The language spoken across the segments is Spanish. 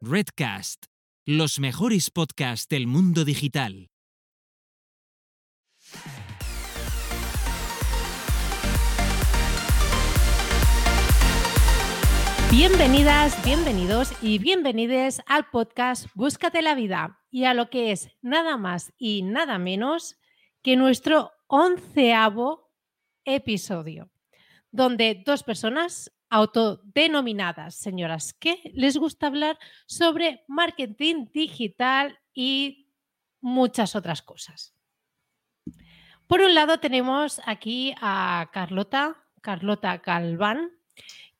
Redcast, los mejores podcasts del mundo digital. Bienvenidas, bienvenidos y bienvenides al podcast Búscate la vida y a lo que es nada más y nada menos que nuestro onceavo episodio, donde dos personas autodenominadas señoras que les gusta hablar sobre marketing digital y muchas otras cosas. Por un lado tenemos aquí a Carlota, Carlota Galván,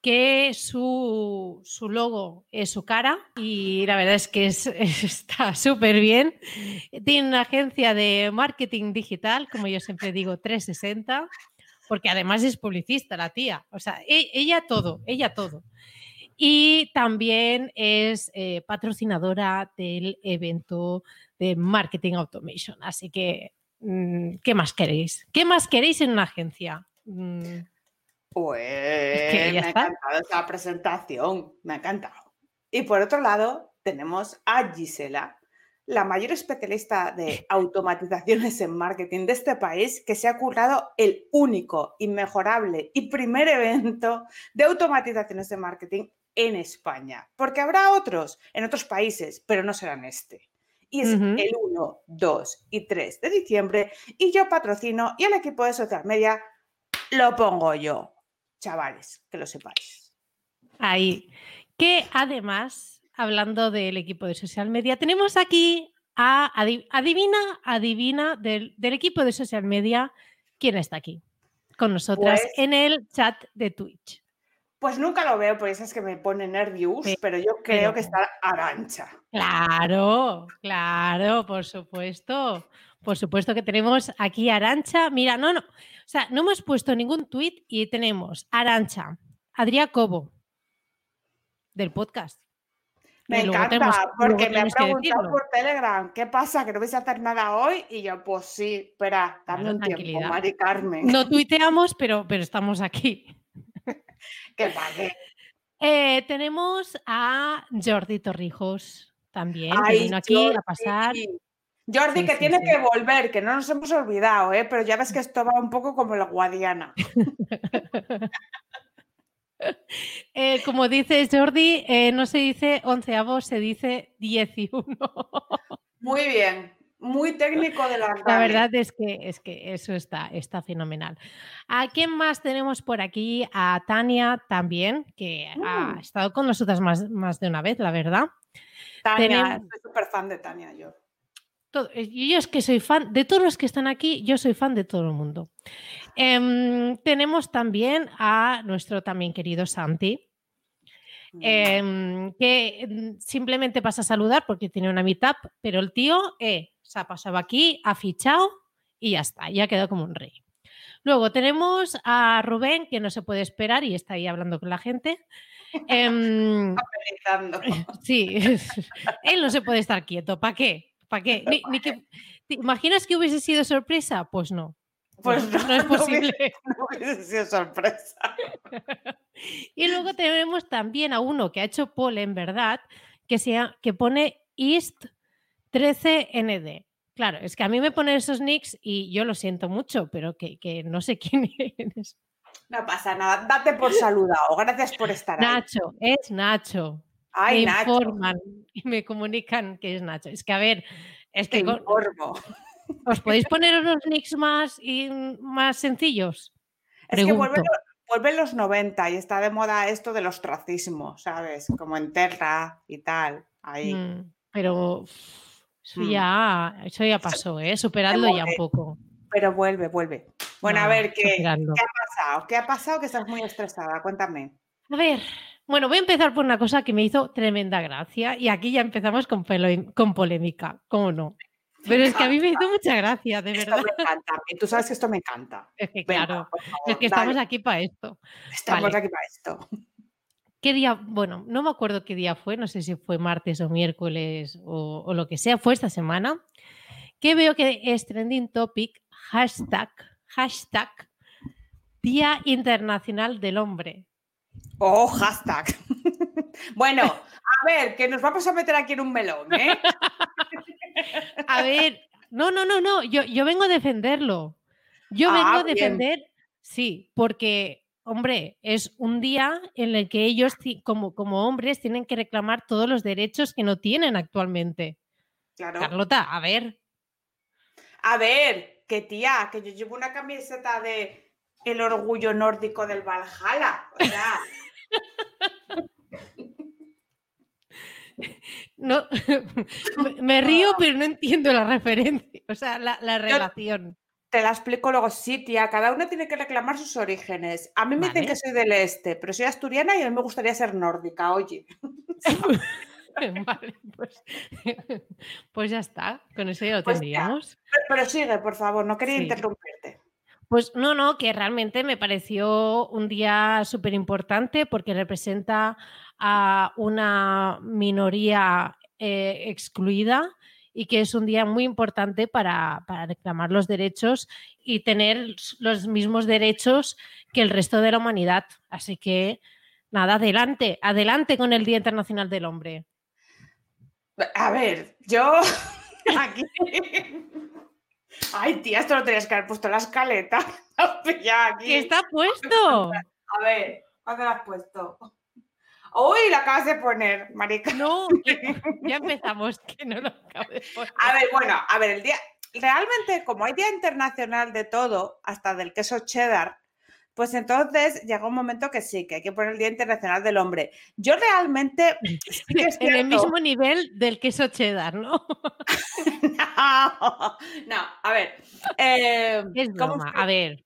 que su, su, logo es su cara y la verdad es que está súper bien. Tiene una agencia de marketing digital, como yo siempre digo, 360 porque además es publicista la tía, o sea, e, ella todo, ella todo. Y también es eh, patrocinadora del evento de Marketing Automation. Así que, mm, ¿qué más queréis? ¿Qué más queréis en una agencia? Mm. Pues me ha encantado esa presentación, me ha encantado. Y por otro lado, tenemos a Gisela, la mayor especialista de automatizaciones en marketing de este país que se ha currado el único, inmejorable y primer evento de automatizaciones de marketing en España. Porque habrá otros en otros países, pero no serán este. Y es el 1, 2 y 3 de diciembre y yo patrocino y el equipo de social media lo pongo yo. Chavales, que lo sepáis. Ahí. Que además hablando del equipo de social media, tenemos aquí a adivina, adivina del, equipo de social media quién está aquí con nosotras pues en el chat de Twitch. Pues nunca lo veo, por eso es que me pone nervios, pero, yo creo que está Arancha. Claro, claro, por supuesto. Por supuesto que tenemos aquí Arancha. Mira, no, no. O sea, no hemos puesto ningún tweet y tenemos Arancha, Adrián Cobo, del podcast. Me encanta, porque me ha preguntado por Telegram, ¿qué pasa? ¿Que no vais a hacer nada hoy? Y yo, pues sí, espera, dame un tiempo, Mari Carmen. No tuiteamos, pero, pero estamos aquí. que pague. Eh, tenemos a Jordi Torrijos también, que vino aquí a pasar. Jordi, que tiene que volver, que no nos hemos olvidado, ¿eh? pero ya ves que esto va un poco como la Guadiana. Eh, como dice Jordi, eh, no se dice onceavo, se dice 11. Muy bien, muy técnico de la La verdad es que, es que eso está, está fenomenal. ¿A quién más tenemos por aquí? A Tania también, que ha mm. estado con nosotras más, más de una vez, la verdad. Tania, soy súper fan de Tania yo. Eh, yo es que soy fan de todos los que están aquí, yo soy fan de todo el mundo. Em, tenemos también a nuestro también querido Santi, mm. em, que mm, simplemente pasa a saludar porque tiene una meetup, pero el tío eh, se ha pasado aquí, ha fichado y ya está, ya ha quedado como un rey. Luego tenemos a Rubén, que no se puede esperar y está ahí hablando con la gente. Em, sí, él no se puede estar quieto. ¿Para qué? ¿Para qué? Ni, que, ¿Te imaginas que hubiese sido sorpresa? Pues no. Pues no, es posible. No hubiese, sido sorpresa. y luego tenemos también a uno que ha hecho en ¿verdad? Que, sea, que pone East 13ND. Claro, es que a mí me ponen esos nicks y yo lo siento mucho, pero que, no sé quién es. No pasa nada, date por saludado. Gracias por estar Nacho, es Nacho me informan y me comunican que es Nacho. Es que, a ver, es que... ¿Os podéis poner unos nicks más, y más sencillos? Es que vuelven, los 90 y está de moda esto del ostracismo, ¿sabes? Como en Terra y tal, ahí. Mm, pero eso, mm. ya, eso ya pasó, ¿eh? Superando ya un poco. Pero vuelve, vuelve. Bueno, a ver, ¿qué, ¿qué ha pasado? ¿Qué ha pasado que estás muy estresada? Cuéntame. A ver, bueno, voy a empezar por una cosa que me hizo tremenda gracia y aquí ya empezamos con, con polémica, ¿cómo no? Pero es que a mí me hizo mucha gracia, de verdad. me encanta. Tú sabes que esto me encanta. Es que claro, es que estamos aquí para esto. Estamos aquí para esto. ¿Qué día? Bueno, no me acuerdo qué día fue, no sé si fue martes o miércoles o, o lo que sea, fue esta semana, que veo que es trending topic, hashtag, hashtag, Día Internacional del Hombre. Oh, hashtag. bueno, a ver, que nos vamos a meter aquí en un melón, ¿eh? a ver, no, no, no, no, yo, yo vengo a defenderlo. Yo vengo a ah, defender, sí, porque, hombre, es un día en el que ellos, como, como hombres, tienen que reclamar todos los derechos que no tienen actualmente. Claro. Carlota, a ver. A ver, que tía, que yo llevo una camiseta de el orgullo nórdico del Valhalla. O sea. No, me río, pero no entiendo la referencia, o sea, la, relación. Te la explico luego, sí, tía, cada uno tiene que reclamar sus orígenes. A mí me dicen que soy del este, pero soy asturiana y a mí me gustaría ser nórdica, oye. vale, pues, pues, ya está, con eso ya lo pues tendríamos. Pero, sigue, por favor, no quería interrumpirte. Pues no, no, que realmente me pareció un día súper importante porque representa a una minoría eh, excluida y que es un día muy importante para, reclamar los derechos y tener los mismos derechos que el resto de la humanidad. Así que, nada, adelante, adelante con el Día Internacional del Hombre. A ver, yo aquí... Ay, tía, esto lo tenías que haber puesto en la escaleta. ya ¿Qué está puesto? A ver, ¿cuándo lo has puesto? Uy, lo acabas de poner, marica. No, ya empezamos, que no lo acabo de poner. A ver, bueno, a ver, el día, realmente como hay Día Internacional de todo, hasta del queso cheddar, pues entonces llega un momento que sí, que hay que poner el Día Internacional del Hombre. Yo realmente... en el mismo nivel del queso cheddar, ¿no? no, a ver. Eh, es a ver.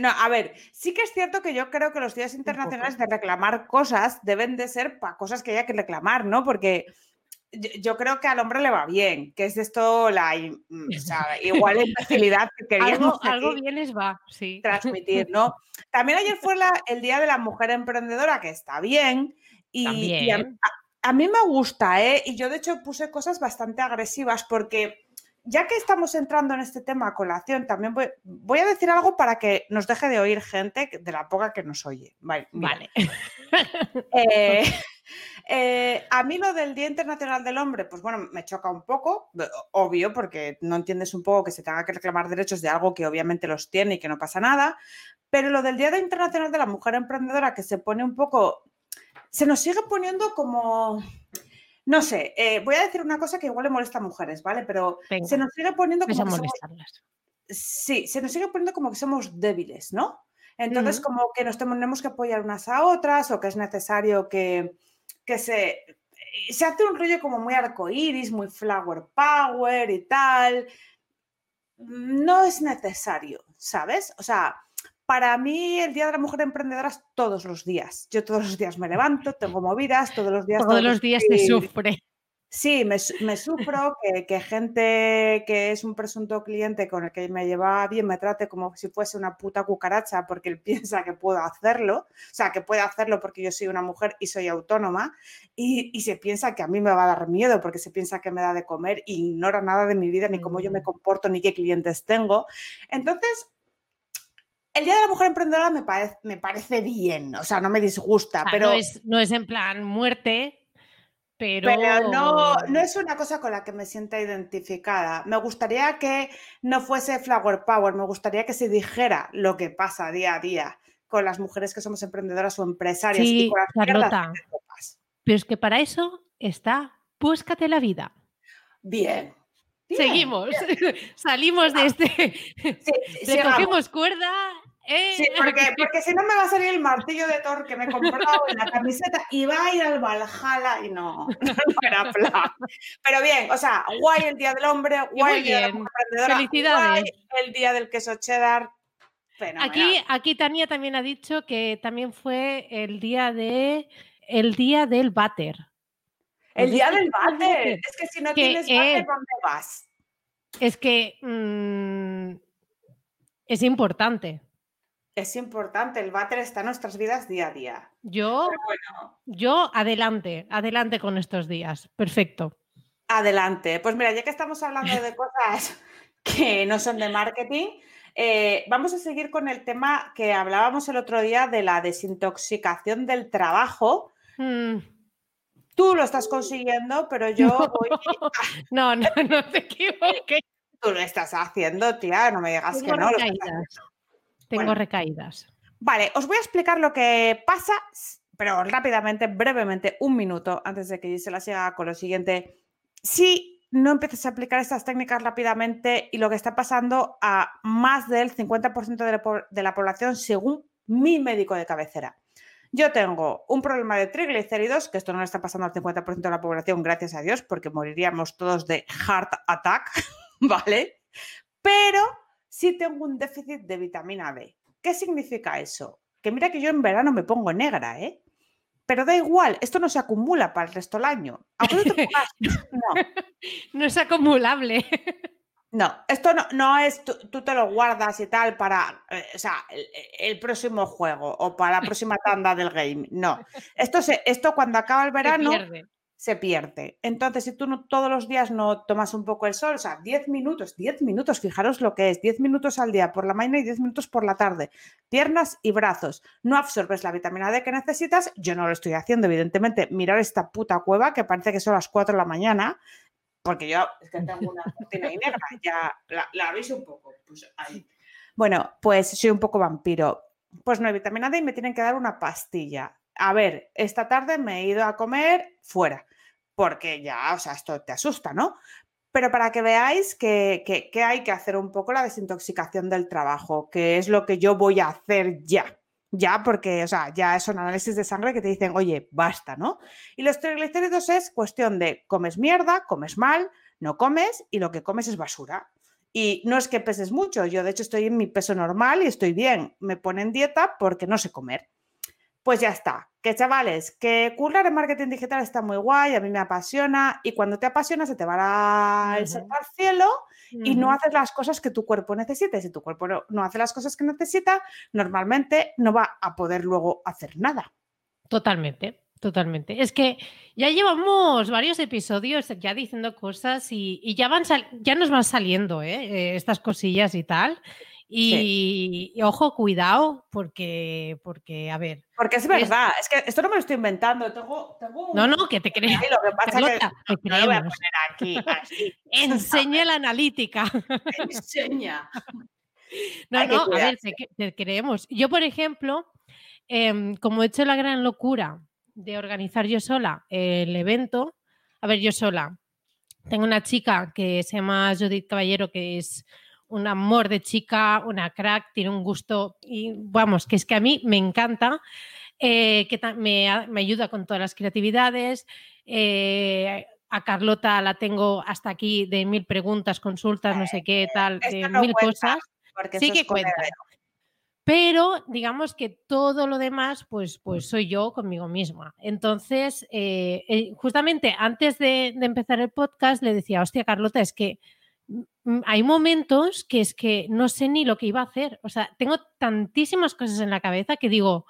No, a ver, sí que es cierto que yo creo que los días internacionales de reclamar cosas deben de ser para cosas que haya que reclamar, ¿no? Porque yo creo que al hombre le va bien, que es esto la mm, o sea, igual imbecilidad que queríamos algo, bien les va, sí. transmitir, ¿no? También ayer fue el Día de la Mujer Emprendedora, que está bien, y, a, mí me gusta, ¿eh? Y yo de hecho puse cosas bastante agresivas porque ya que estamos entrando en este tema colación, también voy, a decir algo para que nos deje de oír gente de la poca que nos oye. Vale. Eh, eh, a mí lo del Día Internacional del Hombre, pues bueno, me choca un poco, obvio, porque no entiendes un poco que se tenga que reclamar derechos de algo que obviamente los tiene y que no pasa nada. Pero lo del Día Internacional de la Mujer Emprendedora, que se pone un poco, se nos sigue poniendo como no sé, eh, voy a decir una cosa que igual le molesta a mujeres, ¿vale? Pero se nos sigue poniendo como que somos, Sí, se nos sigue poniendo como que somos débiles, ¿no? Entonces, como que nos tenemos que apoyar unas a otras o que es necesario que, que se, se hace un rollo como muy arcoíris, muy flower power y tal. No es necesario, ¿sabes? O sea, para mí el Día de la Mujer Emprendedora es todos los días. Yo todos los días me levanto, tengo movidas, todos los días... Todos, los días te sufre. Sí, me, sufro que, gente que es un presunto cliente con el que me lleva bien me trate como si fuese una puta cucaracha porque él piensa que puedo hacerlo, o sea, que puede hacerlo porque yo soy una mujer y soy autónoma y, y se piensa que a mí me va a dar miedo porque se piensa que me da de comer e ignora nada de mi vida, ni cómo yo me mm. comporto, ni qué clientes tengo. Entonces, el Día de la Mujer Emprendedora me, parece, me parece bien, o sea, no me disgusta, pero... No es, no es en plan muerte, pero... Pero no, no es una cosa con la que me sienta identificada. Me gustaría que no fuese Flower Power, me gustaría que se dijera lo que pasa día a día con las mujeres que somos emprendedoras o empresarias y con las Pero es que para eso está Búscate la vida. Bien, Seguimos, salimos de este, sí, le cogemos cuerda. Eh. Sí, porque, porque si no me va a salir el martillo de Thor que me he comprado en la camiseta y va a ir al Valhalla y no, no era plan. Pero bien, o sea, guay el Día del Hombre, guay el Día de la Felicidades. el Día del Queso Cheddar. Aquí, aquí Tania también ha dicho que también fue el día de el día del váter. El día del váter. Es que si no tienes váter, ¿dónde vas? Es que mm, es importante. Es importante, el váter está en nuestras vidas día a día. Yo, yo adelante, adelante con estos días. Perfecto. Adelante. Pues mira, ya que estamos hablando de cosas que no son de marketing, eh, vamos a seguir con el tema que hablábamos el otro día de la desintoxicación del trabajo. Mm. Tú lo estás consiguiendo, pero yo no, voy. No, no, no te equivoques. Tú lo estás haciendo, tía, no me digas que no. Tengo recaídas. Vale, os voy a explicar lo que pasa, pero rápidamente, brevemente, un minuto antes de que se la siga con lo siguiente. Si no empiezas a aplicar estas técnicas rápidamente y lo que está pasando a más del 50% de la, de la población según mi médico de cabecera. Yo tengo un problema de triglicéridos, que esto no le está pasando al 50% de la población, gracias a Dios, porque moriríamos todos de heart attack, ¿vale? Pero sí tengo un déficit de vitamina D. ¿Qué significa eso? Que mira que yo en verano me pongo negra, ¿eh? Pero da igual, esto no se acumula para el resto del año. no. no es acumulable. No, esto no, no es tú, te lo guardas y tal para eh, o sea, el, próximo juego o para la próxima tanda del game. No, esto, se, esto cuando acaba el verano se pierde. Entonces, si tú no, todos los días no tomas un poco el sol, o sea, 10 minutos, 10 minutos, fijaros lo que es, 10 minutos al día por la mañana y 10 minutos por la tarde, piernas y brazos, no absorbes la vitamina D que necesitas, yo no lo estoy haciendo, evidentemente, mirar esta puta cueva que parece que son las 4 de la mañana, porque yo tengo una cortina ahí negra, ya la, la un poco, pues ahí. Bueno, pues soy un poco vampiro. Pues no hay vitamina D y me tienen que dar una pastilla a ver, esta tarde me he ido a comer fuera, porque ya, o sea, esto te asusta, ¿no? Pero para que veáis que, hay que hacer un poco la desintoxicación del trabajo, que es lo que yo voy a hacer ya. Ya, porque, o sea, ya son análisis de sangre que te dicen, oye, basta, ¿no? Y los triglicéridos es cuestión de comes mierda, comes mal, no comes y lo que comes es basura. Y no es que peses mucho, yo de hecho estoy en mi peso normal y estoy bien. Me ponen dieta porque no sé comer. Pues ya está. Que chavales, que currar en marketing digital está muy guay, a mí me apasiona y cuando te apasiona se te va el uh al cielo y no haces las cosas que tu cuerpo necesita. si tu cuerpo no, hace las cosas que necesita, normalmente no va a poder luego hacer nada. Totalmente. Totalmente. Es que ya llevamos varios episodios ya diciendo cosas y, ya, van ya nos van saliendo ¿eh? Eh, estas cosillas y tal. Y, ojo, cuidado, porque, porque, a ver. Porque es verdad, es, que esto no me lo estoy inventando. Tengo, no, no, que te crees. Lo que pasa es que no lo voy a poner aquí. Enseña la analítica. Enseña. No, no, a ver, te, creemos. Yo, por ejemplo, em, como he hecho la gran locura de organizar yo sola el evento, a ver, yo sola. Tengo una chica que se llama Judith Caballero, que es un amor de chica, una crack, tiene un gusto y vamos, que es que a mí me encanta, eh, que me, ayuda con todas las creatividades. Eh, a Carlota la tengo hasta aquí de mil preguntas, consultas, no sé qué, tal, de mil cosas. Sí que cuenta. Pero digamos que todo lo demás, pues, pues soy yo conmigo misma. Entonces, eh, justamente antes de, de empezar el podcast, le decía, hostia, Carlota, es que hay momentos que es que no sé ni lo que iba a hacer. O sea, tengo tantísimas cosas en la cabeza que digo,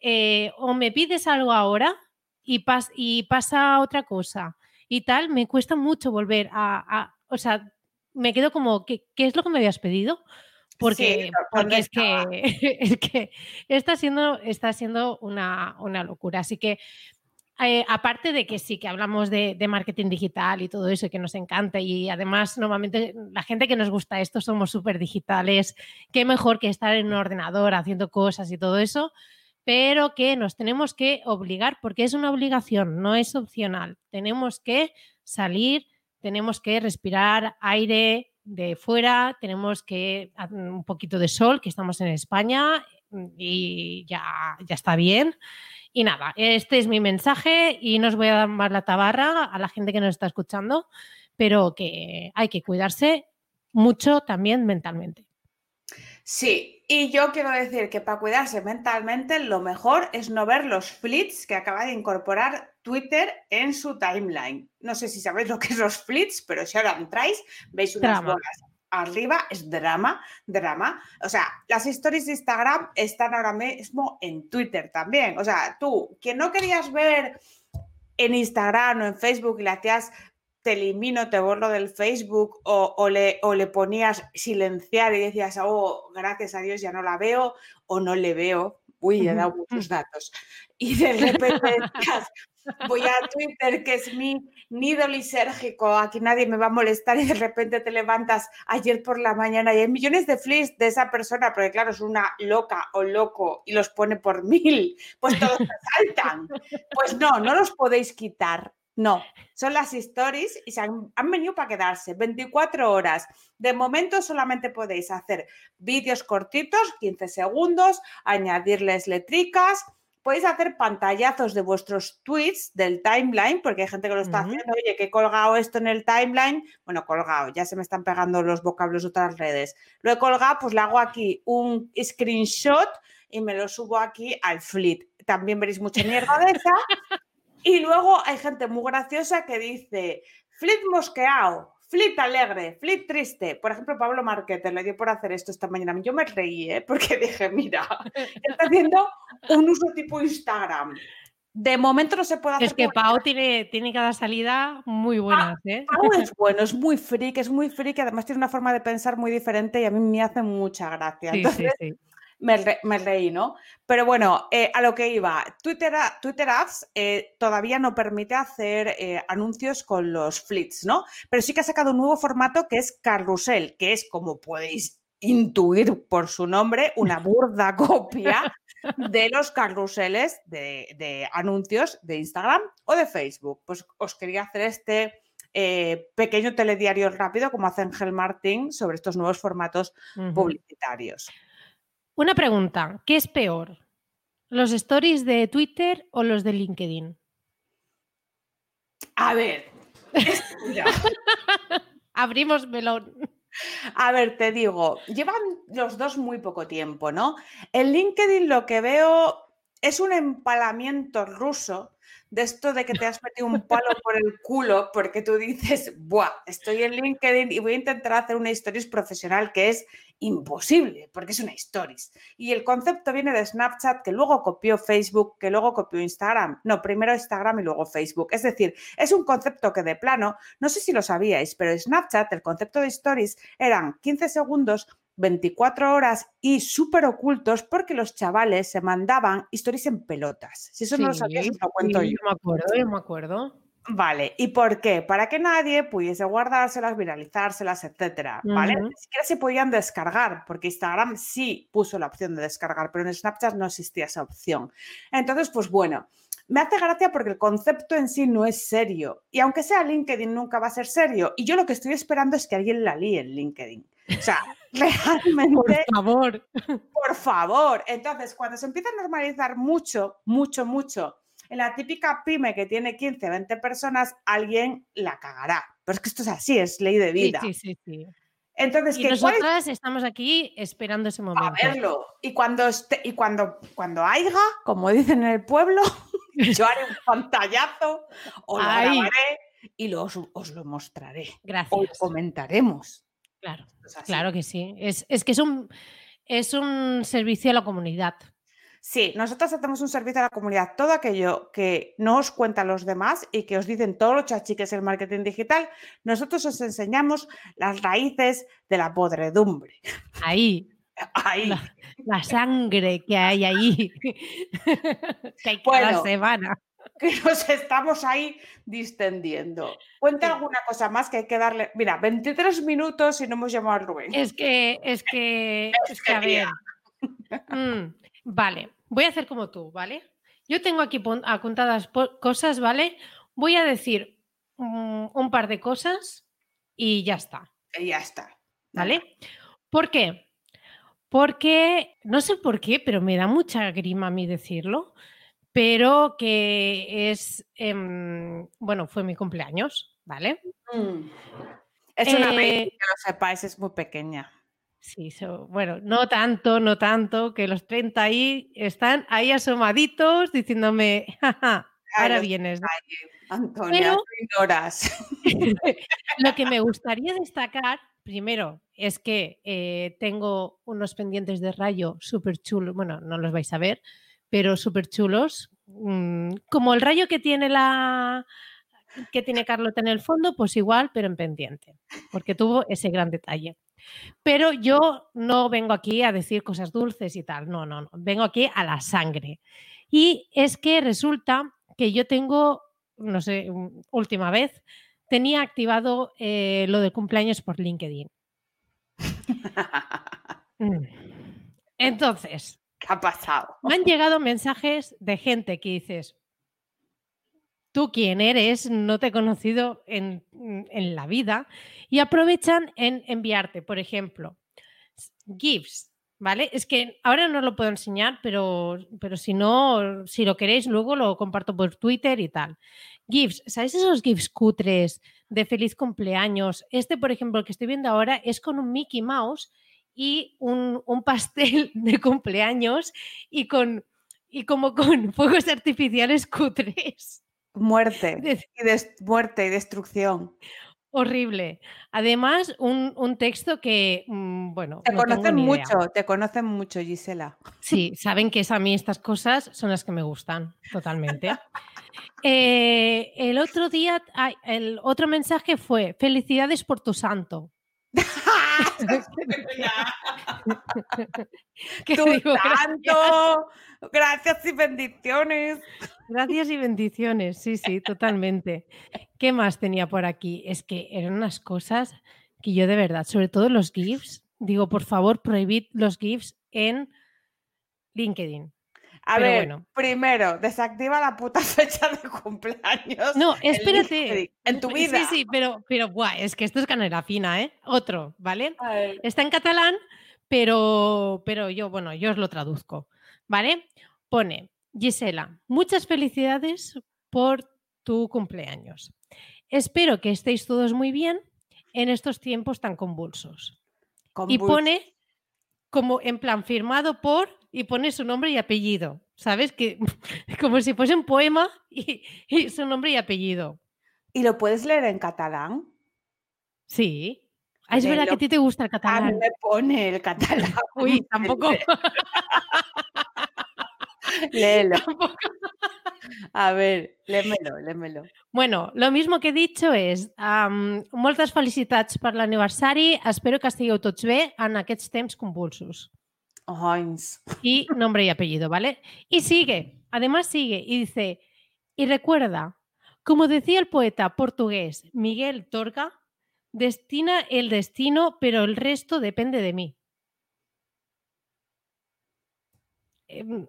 eh, o me pides algo ahora y, y, pasa otra cosa y tal, me cuesta mucho volver a, o sea, me quedo como, ¿qué, es lo que me habías pedido? Porque, porque es, que, que, está siendo, está siendo una, una locura. Así que eh, aparte de que sí, que hablamos de, marketing digital y todo eso que nos encanta y además normalmente la gente que nos gusta esto somos súper digitales, qué mejor que estar en un ordenador haciendo cosas y todo eso, pero que nos tenemos que obligar porque es una obligación, no es opcional. Tenemos que salir, tenemos que respirar aire de fuera, tenemos que un poquito de sol, que estamos en España y ya, ya está bien. Y nada, este es mi mensaje y no os voy a dar más la tabarra a la gente que nos está escuchando, pero que hay que cuidarse mucho también mentalmente. Sí, y yo quiero decir que para cuidarse mentalmente lo mejor es no ver los flits que acaba de incorporar Twitter en su timeline. No sé si sabéis lo que es los flits, pero si ahora entráis, veis unas bolas arriba es drama, drama. O sea, las stories de Instagram están ahora mismo en Twitter también. O sea, tú, que no querías ver en Instagram o en Facebook y le hacías te elimino, te borro del Facebook o, le, o le ponías silenciar y decías, oh, gracias a Dios ya no la veo o no le veo. Uy, he dado muchos datos. Y de repente decías, voy a Twitter, que es mi nido lisérgico, aquí nadie me va a molestar y de repente te levantas ayer por la mañana y hay millones de flips de esa persona, porque claro, es una loca o loco y los pone por mil, pues todos saltan. Pues no, no los podéis quitar. No, son las stories y se han, han, venido para quedarse 24 horas. De momento solamente podéis hacer vídeos cortitos, 15 segundos, añadirles letricas, podéis hacer pantallazos de vuestros tweets del timeline, porque hay gente que lo está haciendo, oye, que he colgado esto en el timeline, bueno, colgado, ya se me están pegando los vocablos de otras redes. Lo he colgado, pues le hago aquí un screenshot y me lo subo aquí al fleet. También veréis mucha mierda de esa. Y luego hay gente muy graciosa que dice, fleet mosqueado, Flip alegre, flip triste. Por ejemplo, Pablo Marquete le dio por hacer esto esta mañana. Yo me reí, ¿eh? porque dije, mira, está haciendo un uso tipo Instagram. De momento no se puede hacer. Es que Pau tiene, tiene cada salida muy buena. ¿eh? Pau es bueno, es muy freak, es muy freak, además tiene una forma de pensar muy diferente y a mí me hace mucha gracia. Sí, sí, sí me, reí, ¿no? Pero bueno, eh, a lo que iba, Twitter, Twitter Ads eh, todavía no permite hacer eh, anuncios con los flits, ¿no? Pero sí que ha sacado un nuevo formato que es Carrusel, que es como podéis intuir por su nombre, una burda copia de los carruseles de, de, anuncios de Instagram o de Facebook. Pues os quería hacer este pequeño telediario rápido, como hace Ángel Martín, sobre estos nuevos formatos publicitarios. Una pregunta, ¿qué es peor? ¿Los stories de Twitter o los de LinkedIn? A ver. Abrimos melón. A ver, te digo, llevan los dos muy poco tiempo, ¿no? En LinkedIn lo que veo es un empalamiento ruso de esto de que te has metido un palo por el culo porque tú dices, Buah, estoy en LinkedIn y voy a intentar hacer una stories profesional que es imposible, porque es una stories. Y el concepto viene de Snapchat, que luego copió Facebook, que luego copió Instagram. No, primero Instagram y luego Facebook. Es decir, es un concepto que de plano, no sé si lo sabíais, pero Snapchat, el concepto de stories eran 15 segundos 24 horas y súper ocultos porque los chavales se mandaban historias en pelotas. Si eso no lo sabías, lo cuento yo. me acuerdo, yo me acuerdo. Vale, ¿y por qué? Para que nadie pudiese guardárselas, viralizárselas, etcétera, ¿vale? Ni siquiera se podían descargar, porque Instagram sí puso la opción de descargar, pero en Snapchat no existía esa opción. Entonces, pues bueno, me hace gracia porque el concepto en sí no es serio. Y aunque sea LinkedIn, nunca va a ser serio. Y yo lo que estoy esperando es que alguien la líe en LinkedIn. O sea, realmente. Por favor. Por favor. Entonces, cuando se empieza a normalizar mucho, mucho, mucho, en la típica pyme que tiene 15, 20 personas, alguien la cagará. Pero es que esto es así, es ley de vida. Sí, sí, sí. Entonces, y nosotras estamos aquí esperando ese momento. A verlo. Y cuando esté, y cuando, cuando haya, como dicen en el pueblo, yo haré un pantallazo, o lo grabaré y los, os lo mostraré. Gracias. O lo comentaremos. Claro, claro que sí. Es, que es un, es un servicio a la comunidad. Sí, nosotros hacemos un servicio a la comunidad. Todo aquello que no os cuentan los demás y que os dicen todos los chachiques el marketing digital, nosotros os enseñamos las raíces de la podredumbre. Ahí. Ahí. La, sangre que hay ahí. que hay cada semana que nos estamos ahí distendiendo. Cuenta alguna cosa más que hay que darle. Mira, 23 minutos y no hemos llamado a Rubén. Es que, es que, es que a ver. Mm, vale, voy a hacer como tú, ¿vale? Yo tengo aquí apuntadas cosas, ¿vale? Voy a decir mm, un par de cosas y ya está. Y ya está. ¿Vale? ¿Por qué? Porque, no sé por qué, pero me da mucha grima a mí decirlo pero que es, em, bueno, fue mi cumpleaños, ¿vale? Mm. Es una eh, que lo sepáis, es muy pequeña. Sí, bueno, no tanto, no tanto, que los 30 ahí están ahí asomaditos diciéndome, ahora vienes. Antonia, horas. lo que me gustaría destacar, primero, es que eh, tengo unos pendientes de rayo súper chulos, bueno, no los vais a ver, pero súper chulos. Mm, como el rayo que tiene la que tiene Carlota en el fondo, pues igual, pero en pendiente, porque tuvo ese gran detalle. Pero yo no vengo aquí a decir cosas dulces y tal, no, no, no, vengo aquí a la sangre. Y es que resulta que yo tengo, no sé, última vez, tenía activado eh, lo de cumpleaños por LinkedIn. Mm. Entonces, Me han llegado mensajes de gente que dices, tú quién eres, no te he conocido en, en la vida, y aprovechan en enviarte, por ejemplo, GIFs ¿vale? Es que ahora no lo puedo enseñar, pero, pero si no, si lo queréis, luego lo comparto por Twitter y tal. GIFs, ¿sabéis esos GIFs cutres de feliz cumpleaños? Este, por ejemplo, que estoy viendo ahora es con un Mickey Mouse y un, pastel de cumpleaños y con y como con fuegos artificiales cutres. Muerte. y muerte y destrucción. Horrible. Además, un, texto que, mm, bueno. Te conocen mucho, te conocen mucho, Gisela. Sí, saben que es a mí estas cosas son las que me gustan, totalmente. Eh, el otro día, el otro mensaje fue: Felicidades por tu santo. tu santo, gracias y bendiciones. Gracias y bendiciones, sí, sí, totalmente. ¿Qué más tenía por aquí? Es que eran unas cosas que yo de verdad, sobre todo los GIFs, digo, por favor, prohibid los GIFs en LinkedIn. A ver, primero, desactiva la puta fecha de cumpleaños. No, espérate. En, tu vida. Sí, sí, pero, pero buah, es que esto es canela fina, ¿eh? Otro, ¿vale? Está en catalán, pero, pero yo, bueno, yo os lo traduzco, ¿vale? Pone, Gisela, muchas felicidades por tu cumpleaños. Espero que estéis todos muy bien en estos tiempos tan convulsos. Y pone como en plan firmado por y pone su nombre y apellido. ¿Sabes? Que como si fuese un poema y, su nombre y apellido. ¿Y lo puedes leer en catalán? Sí. Ah, es verdad que a ti te gusta el catalán. A mí me pone el catalán. Uy, tampoco. Léelo. A ver, lémelo, lémelo. Bueno, lo mismo que he dicho és um, moltes felicitats per l'aniversari, espero que estigueu tots bé en aquests temps convulsos. Y nombre y apellido, ¿vale? Y sigue, además sigue y dice, y recuerda, como decía el poeta portugués Miguel Torga, destina el destino, pero el resto depende de mí. Em,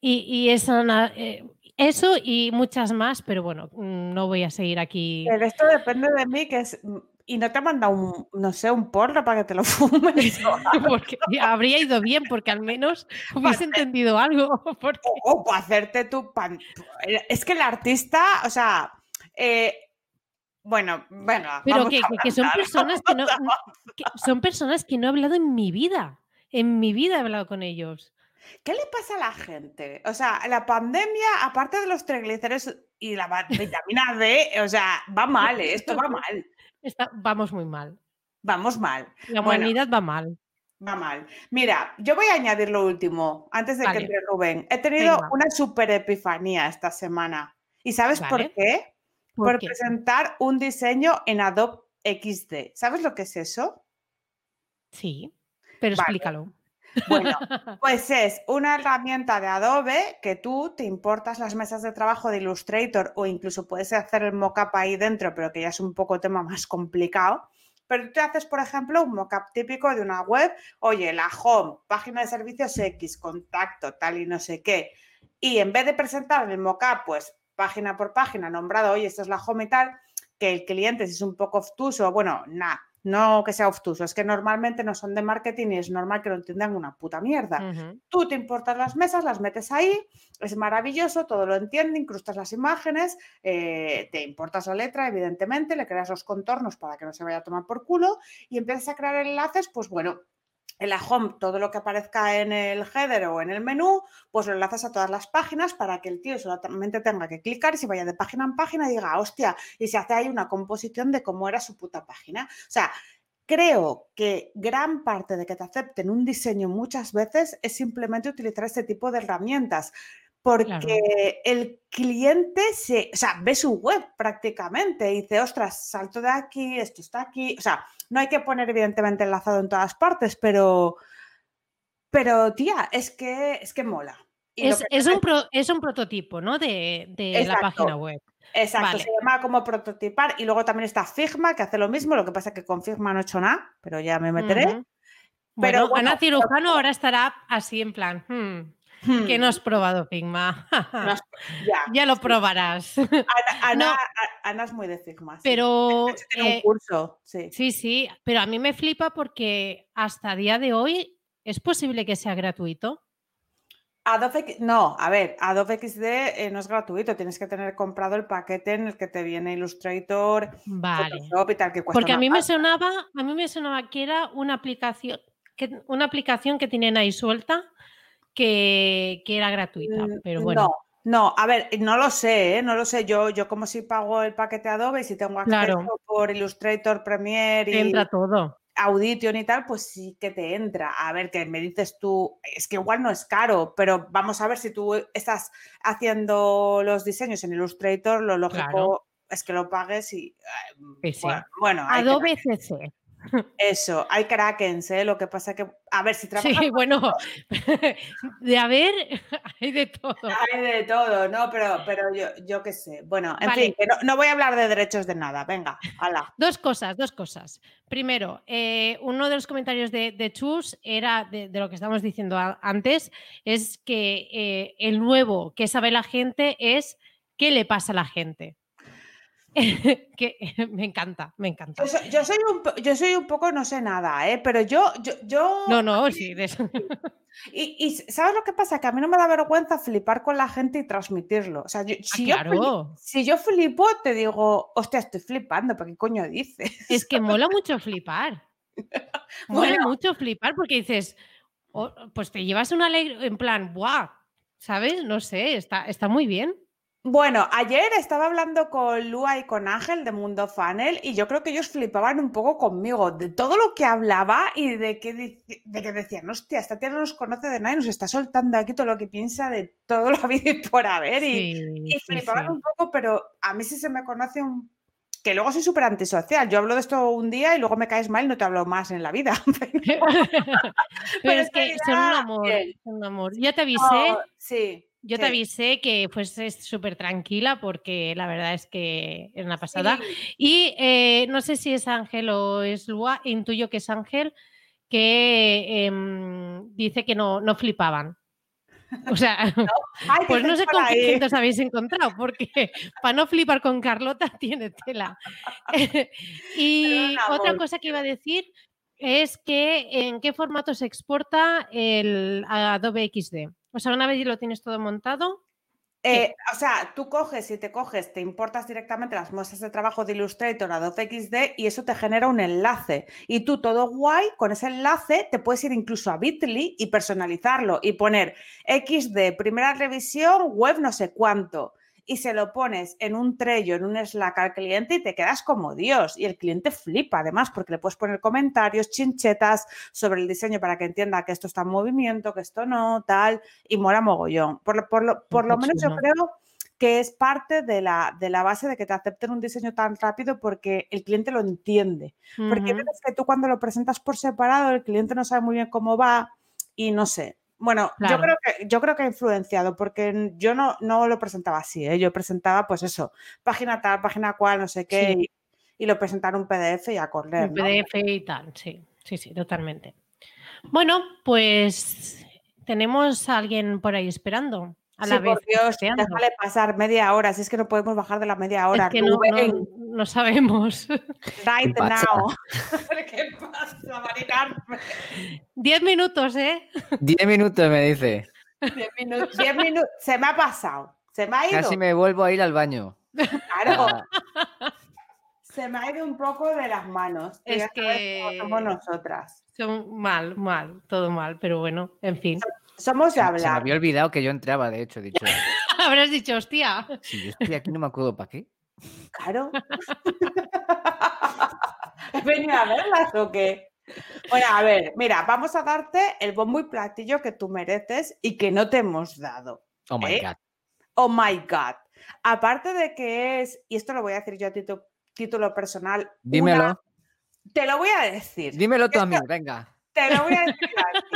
y, eso, eh, eso y muchas más, pero bueno, no voy a seguir aquí. El resto depende de mí, que es. Y no te manda un, no sé, un porro para que te lo fumes. porque habría ido bien, porque al menos hubiese entendido algo. O, para hacerte tu pan. Es que el artista, o sea. Eh, bueno, bueno. Pero que, son personas que no. son personas que no he hablado en mi vida. En mi vida he hablado con ellos. ¿Qué le pasa a la gente? O sea, la pandemia, aparte de los triglicéridos y la vitamina D, o sea, va mal, ¿eh? esto va mal. vamos muy mal. Vamos mal. La humanidad va mal. Va mal. Mira, yo voy a añadir lo último, antes de que entre Rubén. He tenido una super epifanía esta semana. ¿Y sabes por qué? ¿Por, presentar un diseño en Adobe XD. ¿Sabes lo que es eso? Sí, pero explícalo. Bueno, pues es una herramienta de Adobe que tú te importas las mesas de trabajo de Illustrator o incluso puedes hacer el mockup ahí dentro, pero que ya es un poco tema más complicado. Pero tú te haces, por ejemplo, un mockup típico de una web, oye, la home, página de servicios X, contacto, tal y no sé qué. Y en vez de presentar el mockup, pues página por página, nombrado, oye, esto es la home y tal, que el cliente, si es un poco obtuso, bueno, nada, no que sea obtuso, es que normalmente no son de marketing y es normal que lo entiendan una puta mierda. Tú te importas las mesas, las metes ahí, es maravilloso, todo lo entiende, incrustas las imágenes, eh, te importas la letra, evidentemente, le creas los contornos para que no se vaya a tomar por culo y empiezas a crear enlaces, pues bueno, en la home todo lo que aparezca en el header o en el menú, pues lo enlazas a todas las páginas para que el tío solamente tenga que clicar y se vaya de página en página y diga, hostia, y se hace ahí una composición de cómo era su puta página. O sea, creo que gran parte de que te acepten un diseño muchas veces es simplemente utilizar este tipo de herramientas porque el cliente se, o sea, ve su web prácticamente y dice, ostras, salto de aquí, esto está aquí. O sea, no hay que poner evidentemente enlazado en todas partes, pero, pero tía, es que, es que mola. es, un es, un prototipo, ¿no? De, de la página web. Exacto, se llama como prototipar y luego también está Figma que hace lo mismo, lo que pasa es que con Figma no he hecho nada, pero ya me meteré. Pero bueno, Ana Cirujano ahora estará así en plan, hmm, ¿qué no has probado Figma? ya, lo probarás. Ana, Ana, es muy de Figma. Pero tiene un eh, curso, sí. Sí, sí, pero a mí me flipa porque hasta día de hoy es posible que sea gratuito. Adobe, no, a ver, Adobe XD eh, no es gratuito, tienes que tener comprado el paquete en el que te viene Illustrator, Photoshop y tal, que Porque a mí me sonaba, a mí me sonaba que era una aplicación, que, una aplicación que tienen ahí suelta que, era gratuita, mm, pero bueno. No. No, a ver, no lo sé, ¿eh? no lo sé. Yo, yo como si pago el paquete Adobe y si tengo acceso por Illustrator, Premiere y entra todo. Audition y tal, pues sí que te entra. A ver, que me dices tú, es que igual no es caro, pero vamos a ver si tú estás haciendo los diseños en Illustrator, lo lógico es que lo pagues y eh, bueno, Adobe CC. Eso, hay krakens, ¿eh? Lo que pasa que, a ver, si trabajas... Sí, bueno, de haber, hay de todo. Hay de todo, ¿no? Pero, pero yo, yo qué sé. Bueno, en fin, no, voy a hablar de derechos de nada. Venga, hala. Dos cosas, dos cosas. Primero, eh, uno de los comentarios de, Chus era de, lo que estamos diciendo antes, es que eh, el nuevo que sabe la gente es qué le pasa a la gente. que me encanta, me encanta. Yo soy, un, yo soy un poco no sé nada, ¿eh? pero yo, yo, No, no, sí. Y, ¿sabes lo que pasa? Que a mí no me da vergüenza flipar con la gente y transmitirlo. O sea, ah, si, yo flipo, si yo flipo, te digo, hostia, estoy flipando, ¿pero qué coño dices? Es que mola mucho flipar. mola mucho flipar porque dices, oh, pues te llevas una alegría en plan, ¡buah! ¿Sabes? No sé, está, está muy bien. Bueno, ayer estaba hablando con Lua y con Ángel de Mundo Funnel y yo creo que ellos flipaban un poco conmigo de todo lo que hablaba y de que, de que decían, hostia, esta tía no nos conoce de nada y nos está soltando aquí todo lo que piensa de todo lo vida y por haber. Y, flipaban un poco, pero a mí sí se me conoce un... Que luego soy súper antisocial. Yo hablo de esto un día y luego me caes mal y no te hablo más en la vida. pero, es que son un amor, son un amor. Ya te avisé. sí. Yo te avisé que fuese súper tranquila porque la verdad es que es una pasada. Y eh, no sé si es Ángel o es Lua, intuyo que es Ángel, que em, dice que no, no flipaban. O sea, pues no sé con qué gente os habéis encontrado, porque para no flipar con Carlota tiene tela. y otra cosa que iba a decir es que en qué formato se exporta el Adobe XD. O sea, una vez lo tienes todo montado. Eh, o sea, tú coges y te coges, te importas directamente las muestras de trabajo de Illustrator a Adobe XD y eso te genera un enlace. Y tú, todo guay, con ese enlace te puedes ir incluso a Bitly y personalizarlo y poner XD, primera revisión, web no sé cuánto y se lo pones en un Trello, en un Slack al cliente y te quedas como Dios. Y el cliente flipa además porque le puedes poner comentarios, chinchetas sobre el diseño para que entienda que esto está en movimiento, que esto no, tal, y mola mogollón. Por, lo, por lo menos yo creo que es parte de la, de la base de que te acepten un diseño tan rápido porque el cliente lo entiende. Porque ves que tú cuando lo presentas por separado, el cliente no sabe muy bien cómo va y no sé, bueno, yo, creo que, yo creo que ha influenciado, porque yo no, no lo presentaba así, ¿eh? yo presentaba pues eso, página tal, página cual, no sé qué, y, lo presentaba en un PDF y a correr. Un PDF y tal, sí, sí, sí, totalmente. Bueno, pues tenemos a alguien por ahí esperando. A la vez, por Dios, déjale pasar media hora, si es que no podemos bajar de la media hora. Es que no, no, sabemos. Right now. ¿Qué pasa, Maricarmen? Diez minutos, ¿eh? Diez minutos, me dice. Diez minutos. Diez minutos. Se me ha pasado. Se me ha ido. Casi me vuelvo a ir al baño. Claro. Se me ha ido un poco de las manos. Es que somos nosotras. Son mal, mal, todo mal, pero bueno, en fin. Somos de hablar. Se me había olvidado que yo entraba, de hecho, dicho. Habrás dicho, hostia. Si yo estoy aquí, no me acuerdo para qué. Claro. ¿Has venido a verlas o qué? Bueno, a ver, mira, vamos a darte el bombo y platillo que tú mereces y que no te hemos dado. Oh my ¿eh? God. Oh my God. Aparte de que es, y esto lo voy a decir yo a título, personal. Dímelo. Te lo voy a decir. Dímelo tú a mí, venga. Te lo voy a decir.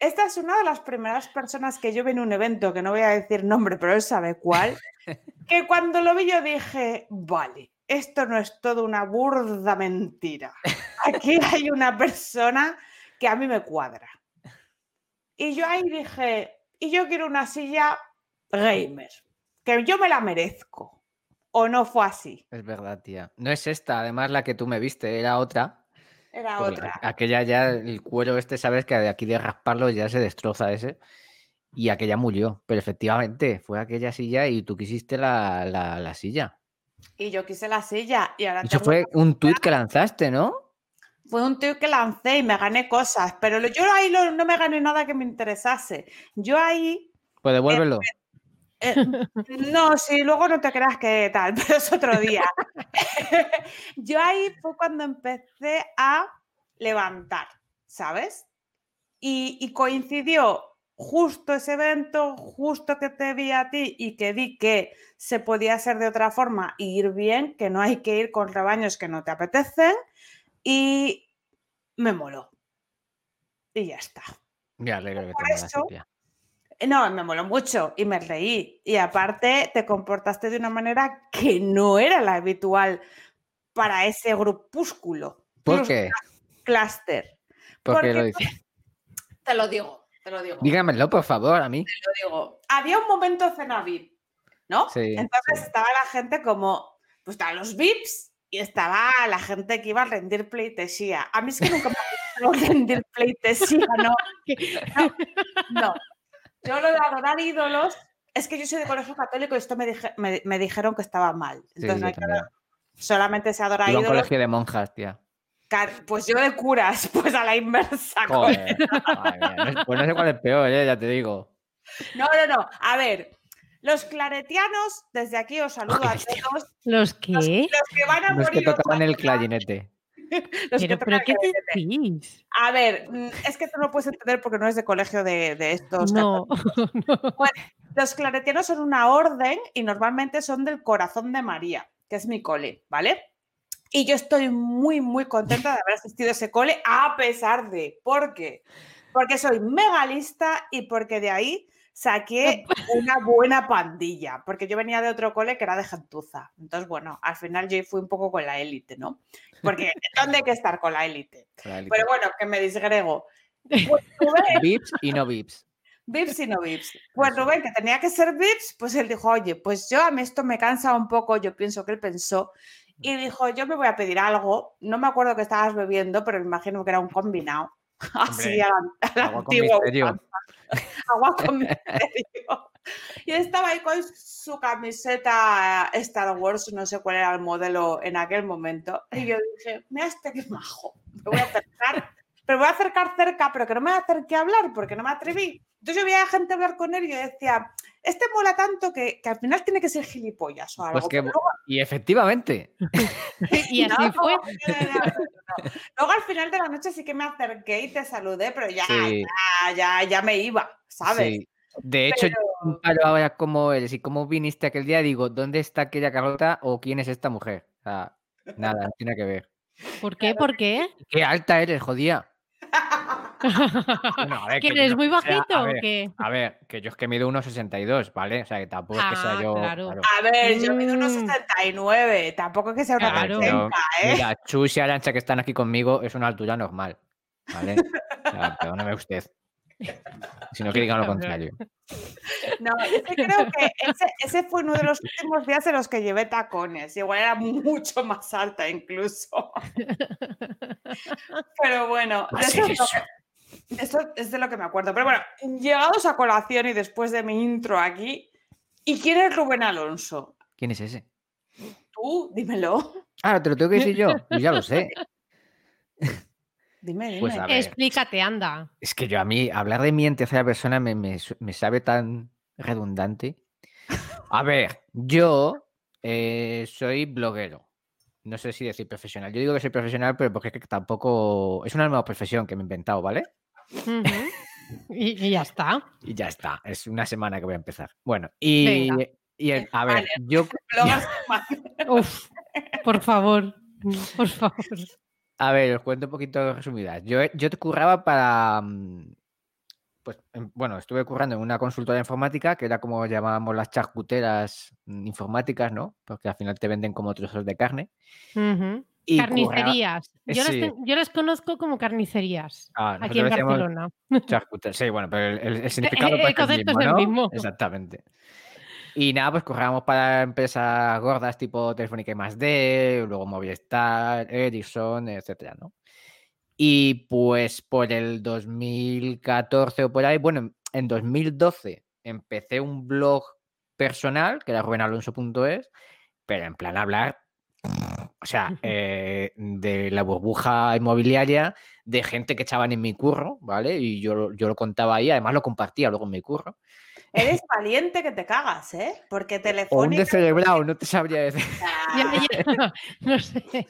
esta es una de las primeras personas que yo vi en un evento, que no voy a decir nombre, pero él sabe cuál, que cuando lo vi yo dije, vale, esto no es todo una burda mentira. Aquí hay una persona que a mí me cuadra. Y yo ahí dije, y yo quiero una silla gamer, que yo me la merezco. ¿O no fue así? Es verdad, tía. No es esta, además la que tú me viste, era otra. Era porque otra. Aquella ya, el cuero este, sabes que de aquí de rasparlo ya se destroza ese. Y aquella murió. Pero efectivamente, fue aquella silla y tú quisiste la, la- la silla. Y yo quise la silla y ahora Eso fue un tuit que lanzaste, ¿no? Fue un tío que lancé y me gané cosas, pero lo- yo ahí no me gané nada que me interesase. Yo ahí, Pues devuélvelo. Eh, no, si luego no te creas que tal, pero es otro día. yo ahí fue cuando empecé a levantar, ¿sabes? Y, y coincidió justo ese evento, justo que te vi a ti y que vi que se podía hacer de otra forma y ir bien, que no hay que ir con rebaños que no te apetecen y me moló. Y ya está. Me alegro que te eso- No, me moló mucho y me reí. Y aparte te comportaste de una manera que no era la habitual para ese grupúsculo. ¿Por qué? Cluster. ¿Por qué porque- lo dices? Te lo digo, te lo digo. Dígamelo, por favor, a mí. Te lo digo. Había un momento cena VIP, ¿no? Sí, Entonces sí. estaba la gente como, pues estaban los VIPs y estaba la gente que iba a rendir pleitesía. A mí es que nunca me ha gustado rendir pleitesía, ¿no? No, no. Yo lo de adorar ídolos, es que yo soy de colegio católico y esto me, dije- me, me dijeron que estaba mal. Sí, Entonces no hay que solamente se adora Iba a un ídolos. colegio de monjas, tía. Pues yo de curas, pues a la inversa. Joder. pues no sé cuál es peor, eh, ya te digo. No, no, no. A ver, los claretianos, desde aquí os saludo a todos. ¿Los qué? Los que van a Los morir. tocaban el clarinete. Pero, pero ¿qué decís? A ver, mm, es que tú no puedes entender porque no es de colegio de, de estos. No, Los claretianos son una orden y normalmente son del corazón de María, que es mi cole, ¿vale? Y yo estoy muy, muy contenta de haber asistido a ese cole, a pesar de. ¿Por qué? Porque soy megalista y porque de ahí saqué una buena pandilla, porque yo venía de otro cole que era de gentuza. Entonces, bueno, al final yo fui un poco con la élite, ¿no? Porque ¿dónde hay que estar con la élite? Pero bueno, que me disgrego. Pues Vips y no vips. Vips y no Vips. Pues Rubén, que tenía que ser Vips, pues él dijo, oye, pues yo a mí esto me cansa un poco, yo pienso que él pensó, y dijo, yo me voy a pedir algo, no me acuerdo que estabas bebiendo, pero me imagino que era un combinado. Así Hombre, a a la antigua. Agua con. Y estaba ahí con su camiseta Star Wars, no sé cuál era el modelo en aquel momento. Y yo dije, mira este que majo, me voy a acercar, pero voy a acercar cerca, pero que no me acerqué a hablar porque no me atreví. Entonces yo veía a gente hablar con él y yo decía, este mola tanto que, que al final tiene que ser gilipollas o algo. Pues que, Pero luego- y efectivamente. y así no, fue. no. Luego al final de la noche sí que me acerqué y te saludé, pero ya, Sí, ya, ya, ya me iba, ¿sabes? sí. De hecho, yo Pero- ahora cómo eres y cómo viniste aquel día, digo, ¿dónde está aquella Carlota o quién es esta mujer? O sea, nada, no tiene que ver. ¿Por qué? ¿Por qué? Qué alta eres, jodía. Bueno, a ver, ¿Que que yo eres no- muy o sea, bajito a o ver, qué? A ver, que yo es que mido 1,62, ¿vale? O sea, que tampoco es que sea Ah, yo. claro. claro. A ver, yo mido unos Mm. 79, tampoco es que sea una Claro. ¿eh? Mira, Chus y Arancha que están aquí conmigo es una altura normal, ¿vale? O sea, perdóneme usted. Si no que digan lo contrario. No, es que creo que ese, ese fue uno de los últimos días en los que llevé tacones. Igual era mucho más alta incluso. Pero bueno, a eso, es lo eso. Eso es de lo que me acuerdo. Pero bueno, llegados a colación y después de mi intro aquí, ¿y quién es Rubén Alonso? ¿Quién es ese? Tú, dímelo. Ah, te lo tengo que decir yo. Yo ya lo sé. Dime, dime. Pues a ver. Explícate, anda. Es que yo a mí hablar de mí en tercera persona me, me me sabe tan redundante. A ver, yo eh, soy bloguero. No sé si decir profesional. Yo digo que soy profesional, pero porque es que tampoco. Es una nueva profesión que me he inventado, ¿vale? Y, y ya está. Y ya está. Es una semana que voy a empezar. Bueno, y, Venga. y el- a ver, Vale. yo. Uf, por favor, por favor. A ver, os cuento un poquito resumidas. Yo, yo te curraba para. mm, pues, em, bueno, estuve currando en una consultora informática, que era como llamábamos las charcuteras mm, informáticas, ¿no? Porque al final te venden como trozos de carne. Carnicerías. Yo, las conozco como carnicerías ah, aquí en Barcelona. Sí, bueno, pero el, significado pues, es el mismo. Exactamente. Y nada, pues corríamos para empresas gordas tipo Telefónica y más D, luego Movistar, Ericsson, etcétera, ¿no? Y pues por el 2014 o por ahí, bueno, en 2012 empecé un blog personal, que era rubenalonso.es, pero en plan hablar, o sea, eh, de la burbuja inmobiliaria, de gente que echaban en mi curro, ¿vale? Y yo, yo lo contaba ahí, además lo compartía luego en mi curro. Eres valiente que te cagas, ¿eh? Porque Telefónica... O un descerebrado, no te sabría decir. no sé.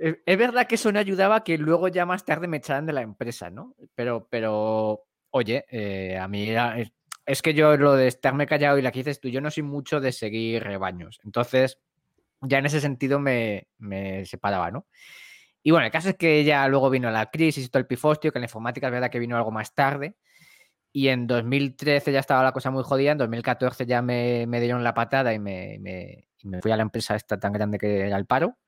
Es verdad que eso no ayudaba que luego ya más tarde me echaran de la empresa, ¿no? Pero, pero oye, eh, a mí era, es, que yo lo de estarme callado y la que dices tú, yo no soy mucho de seguir rebaños. Entonces, ya en ese sentido me, me separaba, ¿no? Y bueno, el caso es que ya luego vino la crisis y todo el pifostio, que en la informática es verdad que vino algo más tarde. Y en 2013 ya estaba la cosa muy jodida, en 2014 ya me, me dieron la patada y me, me, me, fui a la empresa esta tan grande que era el paro.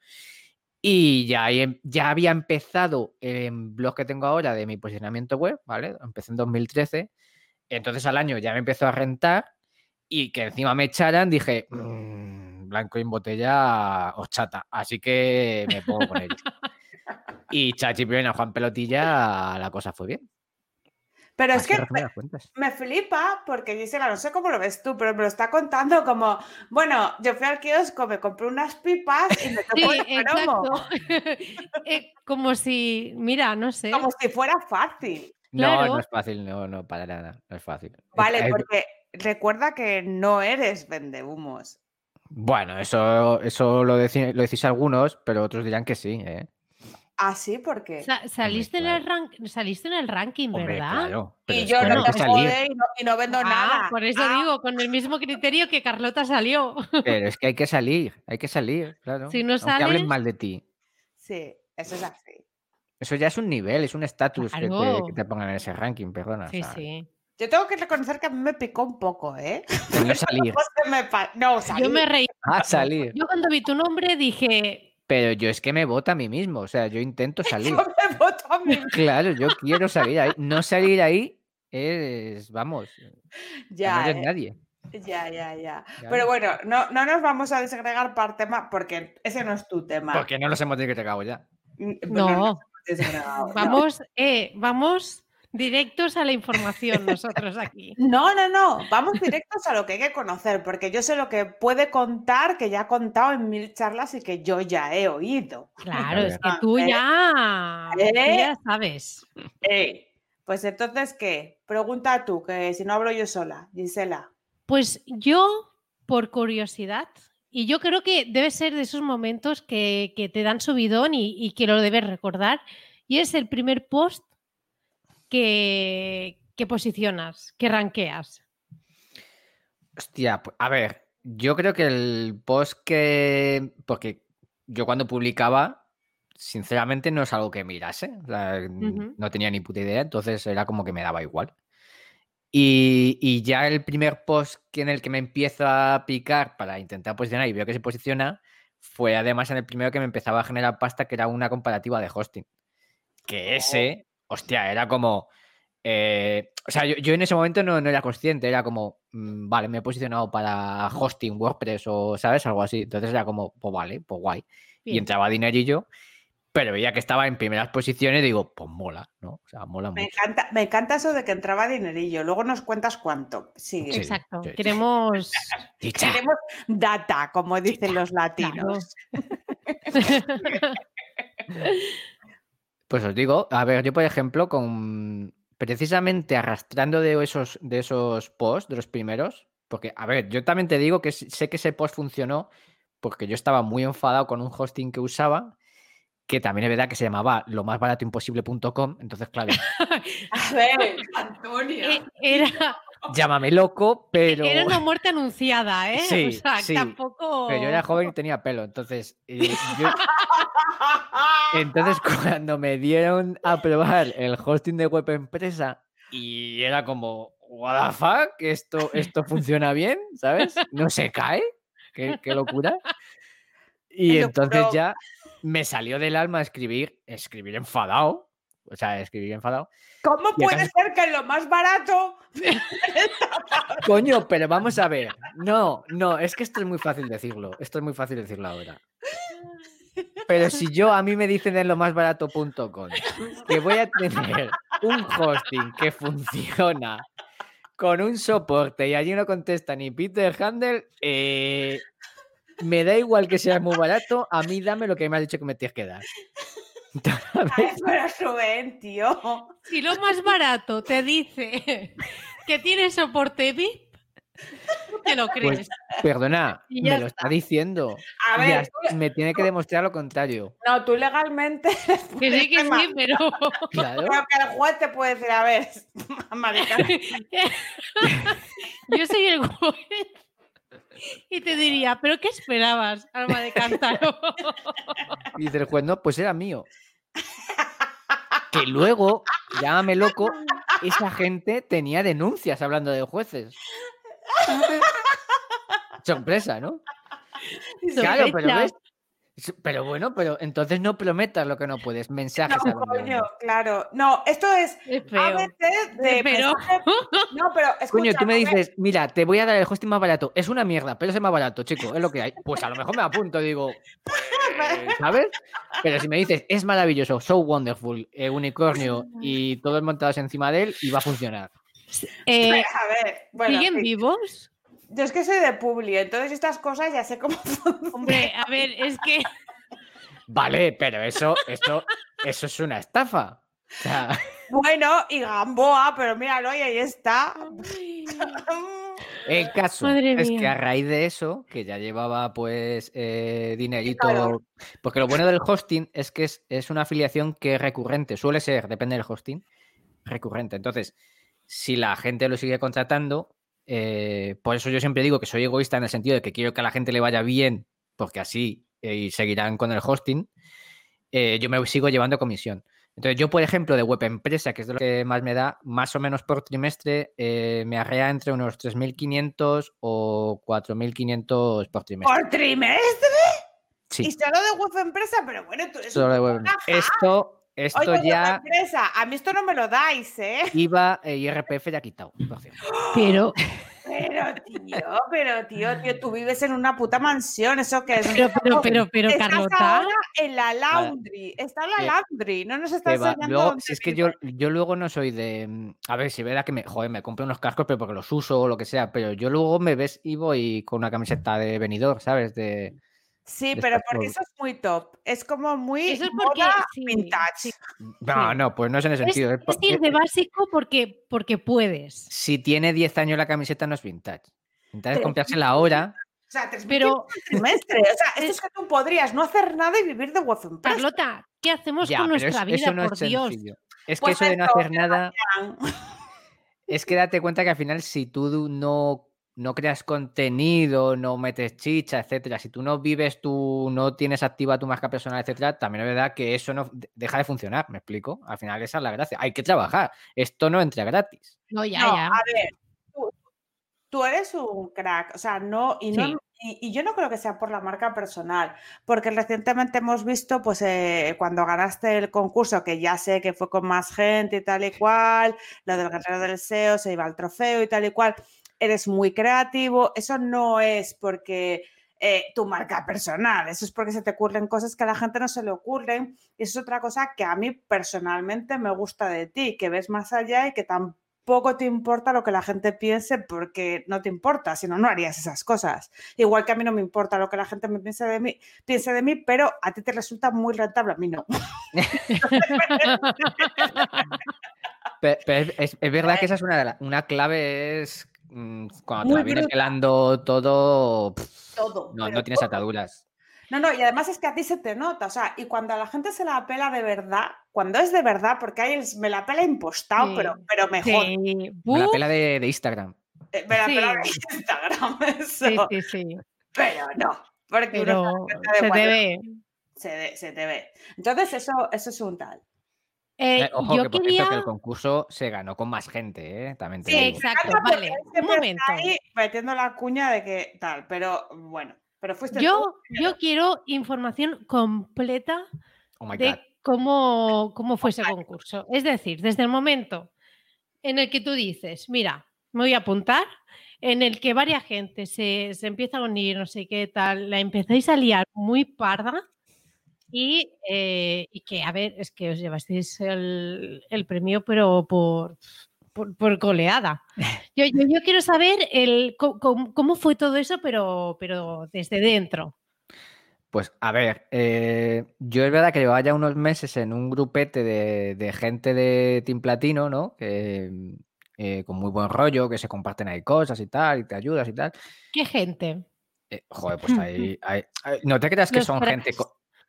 Y ya, em, ya había empezado el blog que tengo ahora de mi posicionamiento web, ¿vale? Empecé en 2013. Entonces al año ya me empezó a rentar y que encima me echaran, dije, mm, blanco en botella, chata Así que me pongo con ello. y Chachi a Juan Pelotilla, la cosa fue bien. Pero es que me, flipa porque Gisela, no sé cómo lo ves tú, pero me lo está contando como, bueno, yo fui al kiosco, me compré unas pipas y me tocó el exacto. Eh, como si, mira, no sé. Como si fuera fácil. No, no es fácil, no, no, para nada, no es fácil. Vale, porque recuerda que no eres vendehumos. Bueno, eso, eso lo, lo decís algunos, pero otros dirán que sí, ¿eh? Ah, sí, ¿por qué? saliste, en el saliste en el ranking, ¿verdad? y yo no te y no, vendo ah, nada. Por eso ah. digo, con el mismo criterio que Carlota salió. Pero es que hay que salir, hay que salir, claro. Si no sales... hablen mal de ti. Sí, eso es así. Eso ya es un nivel, es un estatus que, te, pongan en ese ranking, perdona. Sí, sí. Yo tengo que reconocer que a mí me picó un poco, ¿eh? no salir. no, salir. Yo me reí. Ah, salir. Yo cuando vi tu nombre dije, pero yo es que me voto a mí mismo, o sea, yo intento salir. Yo me voto a mí Claro, yo quiero salir ahí. No salir ahí es, vamos, ya, no eres nadie. Ya, ya, ya. Pero bueno, no, no nos vamos a desagregar por tema, porque ese no es tu tema. Porque no nos hemos desagregado ya. Mm, no. vamos, eh, vamos Directos a la información nosotros aquí. No, no, no, vamos directos a lo que hay que conocer, porque yo sé lo que puede contar, que ya ha contado en mil charlas y que yo ya he oído. Claro, es que tú ¿Eh? ya, ¿Eh? ya sabes. Pues entonces, ¿qué? Pregunta tú, que si no hablo yo sola, Gisela. Pues yo, por curiosidad, y yo creo que debe ser de esos momentos que, te dan subidón y, y que lo debes recordar, y es el primer post que, posicionas, que ranqueas? Hostia, a ver, yo creo que el post que. Porque yo cuando publicaba, sinceramente no es algo que mirase. No tenía ni puta idea, entonces era como que me daba igual. Y, ya el primer post en el que me empiezo a picar para intentar posicionar y veo que se posiciona fue además en el primero que me empezaba a generar pasta, que era una comparativa de hosting. Que ese hostia, era como. Eh, o sea, yo, en ese momento no, era consciente, era como, mm, vale, me he posicionado para hosting, WordPress o, ¿sabes? Algo así. Entonces era como, pues vale, pues guay. Y entraba dinerillo, pero veía que estaba en primeras posiciones y digo, pues mola, ¿no? O sea, mola me mucho. Encanta, me encanta eso de que entraba dinerillo. Luego nos cuentas cuánto. Sí, Exacto. Queremos... Queremos data, como dicen los latinos. Pues os digo, a ver, yo por ejemplo, con precisamente arrastrando de esos, de esos posts, de los primeros, porque, a ver, yo también te digo que sé que ese post funcionó porque yo estaba muy enfadado con un hosting que usaba, que también es verdad que se llamaba lo más barato imposible.com, entonces, claro. a ver, Antonio. E, era, Llámame loco, pero. Era una muerte anunciada, ¿eh? Sí, o sea, tampoco. Pero yo era joven y tenía pelo, entonces. Eh, entonces, cuando me dieron a probar el hosting de web empresa, y era como, what the fuck, esto, esto funciona bien, ¿sabes? No se cae, qué, qué locura. Y Es entonces ya me salió del alma escribir, escribir enfadado, o sea, escribir enfadado. ¿Cómo puede ser que lo más barato Coño, pero vamos a ver. No, no, es que esto es muy fácil decirlo. Esto es muy fácil decirlo ahora. Pero si yo a mí me dicen en lo más barato.com que voy a tener un hosting que funciona con un soporte y allí no contesta ni Peter Handel, eh, me da igual que sea muy barato, a mí dame lo que me has dicho que me tienes que dar. Ay, pero Rubén, tío. Si lo más barato te dice que tiene soporte VIP, te lo crees. Pues, perdona, Y ya me lo está diciendo. A ya ver, tú- me tiene que demostrar lo contrario. no, tú legalmente. que sí, que sí, pero. Claro. Creo que el juez te puede decir, a ver, marica, Yo soy el juez. Y te diría, ¿pero qué esperabas, alma de cántaro? Y dice el juez, no, pues era mío. Que luego, llámame loco, esa gente tenía denuncias hablando de jueces. Sorpresa, ¿no? Claro, pero ves. Pero bueno, pero entonces no prometas lo que no puedes. Mensajes no, coño, claro. No, esto es Es a veces de Pero- No, pero escucha, Coño, tú me dices, mira, te voy a dar el hosting más barato. Es una mierda, pero es el más barato, chico, es lo que hay. Pues a lo mejor me apunto, digo, pues, ¿sabes? Pero si me dices, es maravilloso, so wonderful, eh, unicornio y todos montados encima de él, y va a funcionar. Eh, A ver, bueno, ¿Siguen sí. vivos? Yo es que soy de Publi, entonces estas cosas ya sé cómo Hombre, a ver, es que. Vale, pero eso, eso, eso es una estafa. O sea, Bueno, y Gamboa, pero míralo, y ahí está. el caso Madre es que a raíz de eso, que ya llevaba pues eh, dinerito, Claro. porque lo bueno del hosting es que es, es una afiliación que es recurrente, suele ser, depende del hosting, recurrente. Entonces, si la gente lo sigue contratando, eh, por eso yo siempre digo que soy egoísta en el sentido de que quiero que a la gente le vaya bien, porque así eh, y seguirán con el hosting, eh, yo me sigo llevando comisión. Entonces, yo, por ejemplo, de web empresa, que es de lo que más me da, más o menos por trimestre, me arrea entre unos 3.500 o 4.500 por trimestre. ¿Por trimestre? Sí, Y solo de web empresa, pero bueno, tú eres solo de un web. poco gafa. Esto, esto Oye, ya empresa, a mí esto no me lo dais, ¿eh? IVA e IRPF ya quitado. Pero, Pero, tío, pero, tío, tío, tú vives en una puta mansión, ¿eso qué es? pero, pero, pero, pero, Estás Carlota. ahora en la laundry, está en la que- laundry, no nos Que estás enseñando Luego, dónde si es que yo, yo luego no soy de. mm, A ver, si verá que me. Joder, me compré unos cascos, pero porque los uso o lo que sea. Pero yo luego me ves y voy con una camiseta de venidor, ¿sabes? De. Sí, pero porque eso es muy top, es como muy Eso es porque. moda sí, vintage. sí. No, Sí. no, pues no es en ese Es, sentido. es es ir de eh, básico porque, porque puedes. si tiene 10 años la camiseta, no es vintage. Entonces, Pero- comprársela ahora. O sea, 3.500 Pero, trimestre. O sea, esto es que tú podrías no hacer nada y vivir de empresa. Carlota, ¿qué hacemos Ya, con nuestra es- vida, eso no por es Dios? sencillo. Es que Pues eso de no hacer nada. Es que date cuenta que al final, si tú no, no creas contenido, no metes chicha, etcétera, si tú no vives, tú no tienes activa tu marca personal, etcétera, también es verdad que eso no de- deja de funcionar. ¿Me explico? Al final, esa es la gracia. Hay que trabajar. Esto no entra gratis. No, ya, No, ya. a ver, tú, tú eres un crack, o sea, no, y, no Sí. y, y yo no creo que sea por la marca personal, porque recientemente hemos visto, pues, eh, cuando ganaste el concurso, que ya sé que fue con más gente y tal y cual, lo del guerrero del SEO, se iba al trofeo y tal y cual, eres muy creativo, eso no es porque eh, tu marca personal, eso es porque se te ocurren cosas que a la gente no se le ocurren, y eso es otra cosa que a mí personalmente me gusta de ti, que ves más allá y que tampoco te importa lo que la gente piense porque no te importa, si no, harías esas cosas. Igual que a mí no me importa lo que la gente me piense de mí, piense de mí, pero a ti te resulta muy rentable, a mí no. Es, es- verdad que esa es una, una clave, mm, cuando te la vienes pelando todo, pff, Todo. no, no tienes todo. ataduras. No, no, y además es que a ti se te nota, o sea, y cuando a la gente se la pela de verdad, cuando es de verdad, porque el me la pela impostado, Sí, pero, pero mejor, Sí, Me la pela de, de Instagram. eh, me la sí. pela de Instagram, eso, sí, sí, sí. pero no, porque uno se te ve. se, se te ve. Entonces, eso, eso es un tal. Eh, ojo, yo que por quería... cierto que el concurso se ganó con más gente, ¿eh? También te Sí, digo. exacto, vale. Un momento. Ahí metiendo la cuña de que tal, pero bueno, pero fuiste tú Yo, primero. yo quiero información completa Oh my de God. cómo, cómo fue ese concurso. Es decir, desde el momento en el que tú dices, mira, me voy a apuntar, en el que varias gente se, se empieza a unir, no sé qué tal, la empezáis a liar muy parda y, eh, y que, a ver, es que os llevasteis el, el premio, pero por, por, por goleada. Yo, yo, yo quiero saber el, cómo, cómo fue todo eso, pero, pero desde dentro. Pues a ver, eh, yo es verdad que llevaba ya unos meses en un grupete de, de gente de Team Platino, ¿no? Que, eh, con muy buen rollo, que se comparten ahí cosas y tal, y te ayudas y tal. ¿Qué gente? Eh, joder, pues ahí, ahí- ahí- no te creas que Los son gente,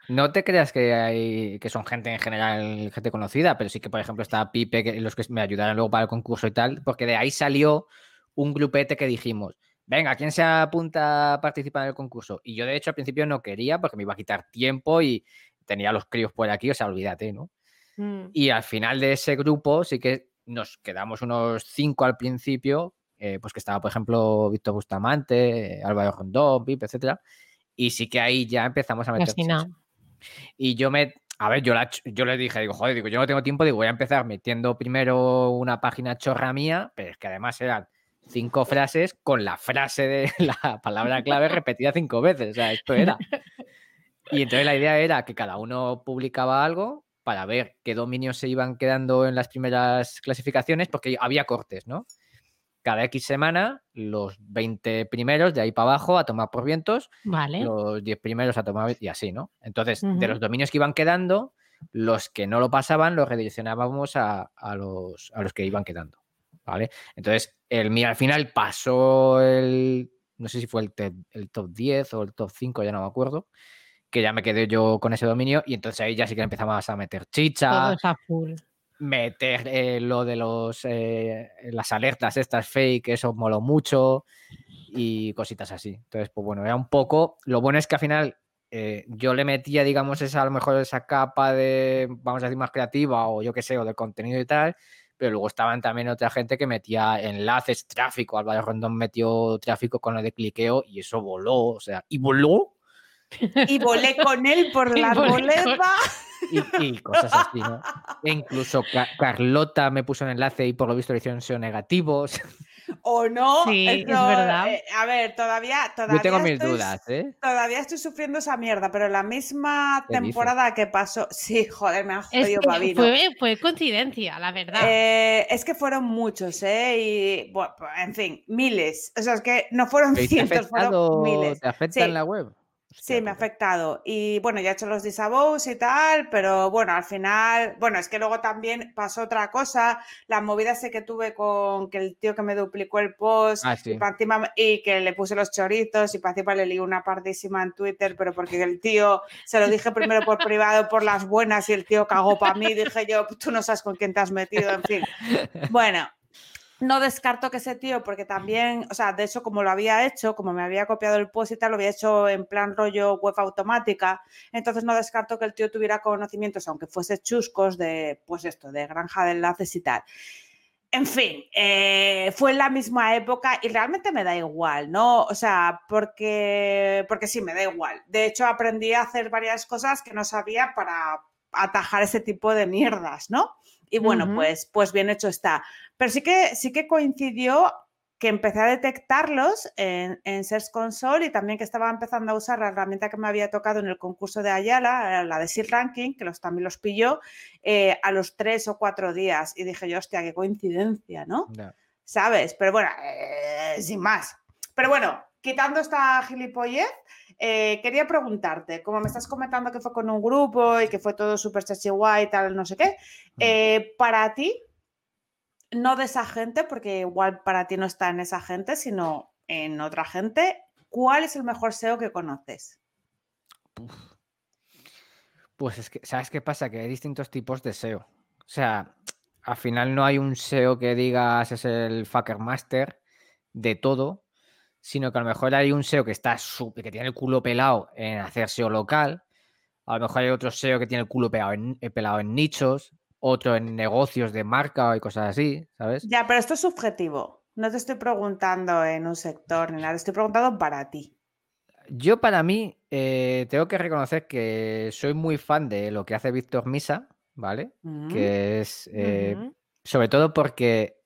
no te creas que hay que son gente en general, gente conocida, pero sí que por ejemplo está Pipe, que los que me ayudaron luego para el concurso y tal, porque de ahí salió un grupete que dijimos, venga, ¿quién se apunta a participar en el concurso? Y yo de hecho al principio no quería porque me iba a quitar tiempo y tenía a los críos por aquí, o sea, olvídate, ¿no? Mm. Y al final de ese grupo sí que nos quedamos unos cinco al principio, eh, pues que estaba, por ejemplo, Víctor Bustamante, Álvaro Rondón, Pipe, etcétera. Y sí que ahí ya empezamos a meter. Casi. Y yo me. A ver, yo, yo le dije, digo, joder, digo, yo no tengo tiempo, digo, voy a empezar metiendo primero una página chorra mía, pero es que además eran cinco frases con la frase de la palabra clave repetida cinco veces. O sea, esto era. Y entonces la idea era que cada uno publicaba algo para ver qué dominios se iban quedando en las primeras clasificaciones, porque había cortes, ¿no? Cada X semana, los 20 primeros de ahí para abajo a tomar por vientos, Vale. los 10 primeros a tomar y así, ¿no? Entonces, de los dominios que iban quedando, los que no lo pasaban los redireccionábamos a, a los, a los que iban quedando, ¿vale? Entonces, el mío al final pasó el, no sé si fue el, el top 10 o el top 5, ya no me acuerdo, que ya me quedé yo con ese dominio y entonces ahí ya sí que empezamos a meter chicha, Todos a full. Meter eh, lo de los eh, las alertas estas fake, eso moló mucho y cositas así. Entonces, pues bueno, era un poco. Lo bueno es que al final eh, yo le metía, digamos, esa, a lo mejor esa capa de, vamos a decir, más creativa o yo qué sé, o de contenido y tal. Pero luego estaban también otra gente que metía enlaces, tráfico. Álvaro Rondón metió tráfico con lo de cliqueo y eso voló, o sea, y voló Y volé con él por la arboleda. y, y cosas así, ¿no? E incluso Ca- Carlota me puso un enlace y por lo visto le hicieron SEO negativos. O no. Sí, es verdad. eh, a ver, todavía, todavía Yo tengo mis estoy- dudas, ¿eh? Todavía estoy sufriendo esa mierda, pero la misma temporada que pasó. Sí, joder, me Es jodido que pavino. fue, fue coincidencia, la verdad. Eh, es que fueron muchos, ¿eh? Y, bueno, en fin, miles. O sea, es que no fueron ¿Pero ¿Te ha cientos, fueron miles. ¿Te afecta Sí. en la web? Sí, me ha afectado. Y bueno, ya he hecho los disavows y tal, pero bueno, al final, bueno, es que luego también pasó otra cosa, la movida ese que tuve con que el tío que me duplicó el post Ah, sí. encima- y que le puse los choritos y para encima le lié una partísima en Twitter, pero porque el tío se lo dije primero por privado por las buenas y el tío cagó para mí, dije yo, tú no sabes con quién te has metido, en fin. Bueno, no descarto que ese tío, porque también, o sea, de hecho, como lo había hecho, como me había copiado el post y tal, lo había hecho en plan rollo web automática, entonces no descarto que el tío tuviera conocimientos, aunque fuese chuscos, de, pues esto, de granja de enlaces y tal. En fin, eh, fue en la misma época y realmente me da igual, ¿no? O sea, porque, porque sí, me da igual. De hecho, aprendí a hacer varias cosas que no sabía para atajar ese tipo de mierdas, ¿no? Y bueno, pues, pues bien hecho está. Pero sí que, sí que coincidió que empecé a detectarlos en, en Search Console y también que estaba empezando a usar la herramienta que me había tocado en el concurso de Ayala, la de Seed Ranking, que los, también los pilló eh, a los tres o cuatro días. Y dije yo, hostia, qué coincidencia, ¿no? ¿Sabes? Pero bueno, eh, sin más. Pero bueno, quitando esta gilipollez, eh, quería preguntarte, como me estás comentando que fue con un grupo y que fue todo súper chachi guay y tal, no sé qué, para ti, no de esa gente, porque igual para ti no está en esa gente, sino en otra gente, ¿cuál es el mejor SEO que conoces? Pues es que, ¿sabes qué pasa? Que hay distintos tipos de SEO. O sea, al final no hay un SEO que digas es el fucker master de todo, sino que a lo mejor hay un SEO que está que tiene el culo pelado en hacer SEO local. A lo mejor hay otro SEO que tiene el culo eh, pelado en nichos. Otro en negocios de marca y cosas así, ¿sabes? Ya, pero esto es subjetivo. No te estoy preguntando en un sector ni nada, estoy preguntando para ti. Yo para mí eh, tengo que reconocer que soy muy fan de lo que hace Víctor Misa, ¿vale? Mm, Que es eh, sobre todo porque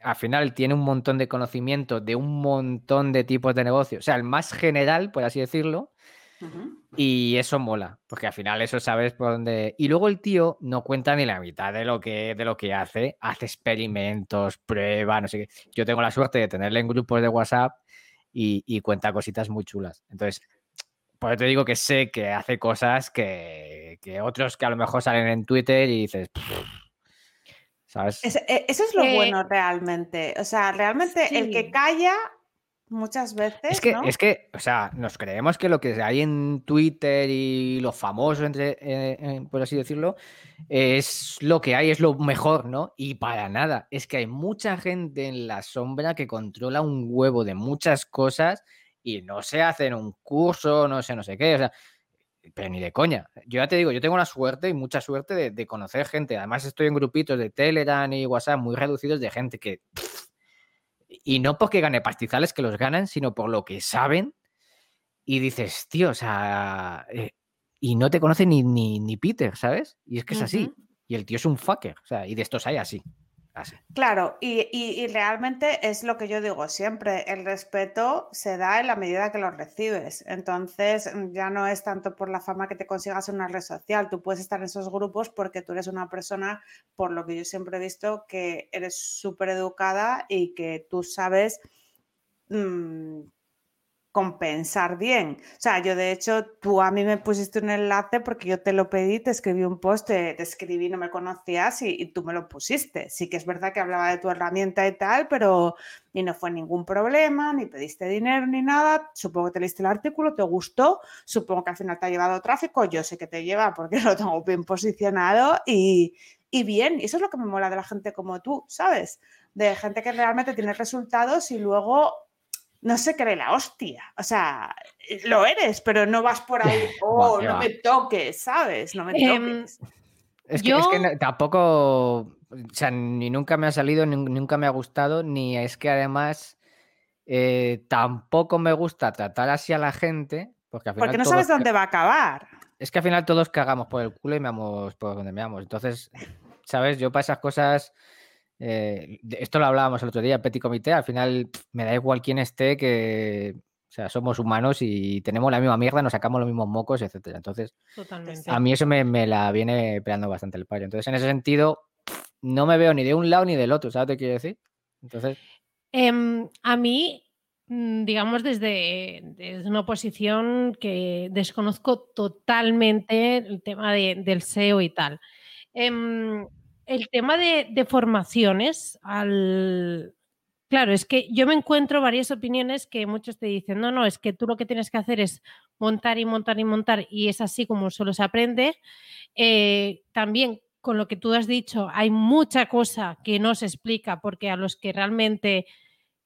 al final tiene un montón de conocimiento de un montón de tipos de negocios, o sea, el más general, por así decirlo, ujú. y eso mola, porque al final eso sabes por dónde. Y luego el tío no cuenta ni la mitad de lo que, de lo que hace, hace experimentos, prueba, no sé qué. Yo tengo la suerte de tenerle en grupos de WhatsApp y, y cuenta cositas muy chulas. Entonces, por eso te digo que sé que hace cosas que, que otros que a lo mejor salen en Twitter y dices, ¿sabes? E- eso es lo Eh, bueno realmente. O sea, realmente el que sí. calla muchas veces, Es que, ¿no? es que, o sea, nos creemos que lo que hay en Twitter y lo famoso, entre, eh, eh, por así decirlo, es lo que hay, es lo mejor, ¿no? Y para nada. Es que hay mucha gente en la sombra que controla un huevo de muchas cosas y no se hacen un curso, no sé, no sé qué. O sea, pero ni de coña. Yo ya te digo, yo tengo la suerte y mucha suerte de, de conocer gente. Además, estoy en grupitos de Telegram y WhatsApp muy reducidos de gente que. Y no porque gane pastizales que los ganan, sino por lo que saben. Y dices, tío, o sea. eh, y no te conoce ni, ni, ni Peter, ¿sabes? Y es que es así. Y el tío es un fucker. O sea, y de estos hay así. Claro, y, y- y realmente es lo que yo digo siempre, el respeto se da en la medida que lo recibes. Entonces, mm, ya no es tanto por la fama que te consigas en una red social, tú puedes estar en esos grupos porque tú eres una persona, por lo que yo siempre he visto, que eres súper educada y que tú sabes mm, compensar bien. O sea, yo de hecho, tú a mí me pusiste un enlace porque yo te lo pedí, te escribí un post, te, escribí, no me conocías y, tú me lo pusiste. Sí que es verdad que hablaba de tu herramienta y tal, pero y no fue ningún problema, ni pediste dinero ni nada. Supongo que te leíste el artículo, te gustó, supongo que al final te ha llevado tráfico, yo sé que te lleva porque lo tengo bien posicionado y, y bien, eso es lo que me mola de la gente como tú, ¿sabes? De gente que realmente tiene resultados y luego no se cree la hostia. O sea, eh, lo eres, pero no vas por ahí, oh, no va. me toques, ¿sabes? No me Em, toques. Es que, es que Yo- tampoco, o sea, ni nunca me ha salido, ni nunca me ha gustado, ni es que además eh, tampoco me gusta tratar así a la gente, porque al final Porque no sabes dónde va a acabar. es que al final todos cagamos por el culo y meamos por donde meamos. Entonces, ¿sabes? Yo para esas cosas, eh, esto lo hablábamos el otro día, Petit Comité, al final pff, me da igual quién esté, que, o sea, somos humanos y tenemos la misma mierda, nos sacamos los mismos mocos, etcétera. Entonces, Totalmente. a mí eso me, me la viene pegando bastante el payo. Entonces, en ese sentido, no me veo ni de un lado ni del otro, ¿sabes que quiero decir? Entonces, Em, a mí, mm, digamos, desde, desde una posición que desconozco totalmente el tema de- del SEO y tal. Em, el tema de, formaciones, al... claro, es que yo me encuentro varias opiniones que muchos te dicen, no, no, es que tú lo que tienes que hacer es montar y montar y montar y es así como solo se aprende. Eh, también con lo que tú has dicho, hay mucha cosa que no se explica porque a los que realmente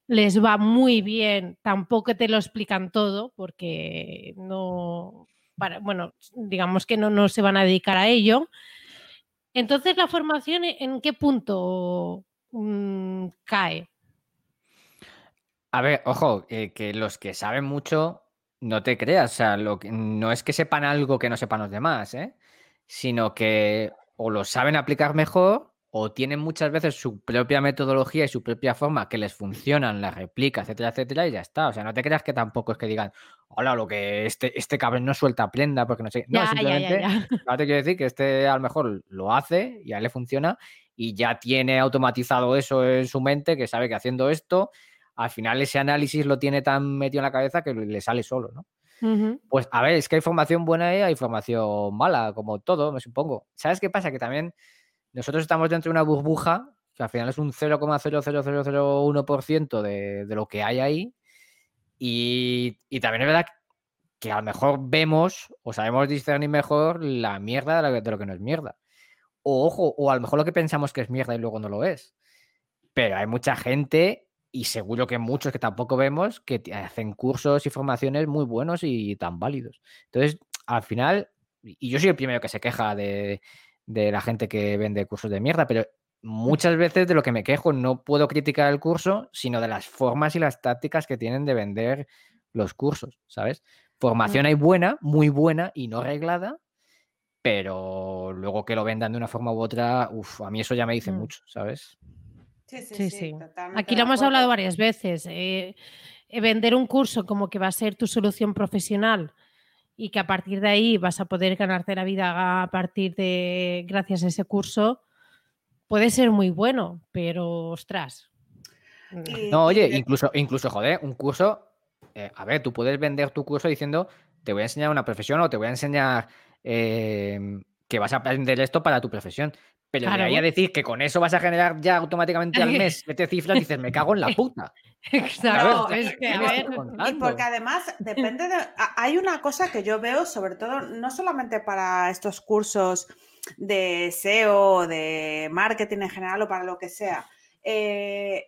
les va muy bien tampoco te lo explican todo porque no, para, bueno, digamos que no, no se van a dedicar a ello. Entonces, ¿la formación e- en qué punto mm, cae? a ver, ojo, eh, que los que saben mucho, no te creas, o sea, lo que, no es que sepan algo que no sepan los demás, ¿eh? Sino que o lo saben aplicar mejor o tienen muchas veces su propia metodología y su propia forma que les funcionan, la replica, etcétera, etcétera, y ya está. O sea, no te creas que tampoco es que digan, hola, lo que este, este cabrón no suelta prenda porque no sé. No, Ya, ya, ya, simplemente, ahora te quiero decir que este a lo mejor lo hace y a él le funciona y ya tiene automatizado eso en su mente, que sabe que haciendo esto, al final ese análisis lo tiene tan metido en la cabeza que le sale solo, ¿no? Pues a ver, es que hay formación buena y hay formación mala, como todo, me supongo. ¿Sabes qué pasa? Que también nosotros estamos dentro de una burbuja que al final es un 0,00001% de, de lo que hay ahí. Y, también es verdad que a lo mejor vemos o sabemos discernir mejor la mierda de lo, que- de lo que no es mierda. O ojo, o a lo mejor lo que pensamos que es mierda y luego no lo es. Pero hay mucha gente, y seguro que muchos que tampoco vemos, que hacen cursos y formaciones muy buenos y tan válidos. Entonces, al final, y yo soy el primero que se queja de, de la gente que vende cursos de mierda, pero muchas veces de lo que me quejo no puedo criticar el curso, sino de las formas y las tácticas que tienen de vender los cursos, ¿sabes? Formación hay buena, muy buena y no arreglada, pero luego que lo vendan de una forma u otra, uff, a mí eso ya me dice Mm. mucho, ¿sabes? Sí, sí, Sí, sí. Aquí lo hemos hablado varias veces. eh, eh, vender un curso como que va a ser tu solución profesional y que a partir de ahí vas a poder ganarte la vida a partir de gracias a ese curso puede ser muy bueno, pero ostras. No, oye, de- incluso, incluso, joder, un curso, eh, a ver, tú puedes vender tu curso diciendo, te voy a enseñar una profesión o te voy a enseñar eh, que vas a aprender esto para tu profesión. Pero de ahí a Claro. decir que con eso vas a generar ya automáticamente al mes siete cifras, dices, me cago en la puta. Exacto, No, es que, ¿qué a ver, Y porque además depende de. Hay una cosa que yo veo, sobre todo, no solamente para estos cursos de SEO, de marketing en general o para lo que sea. eh,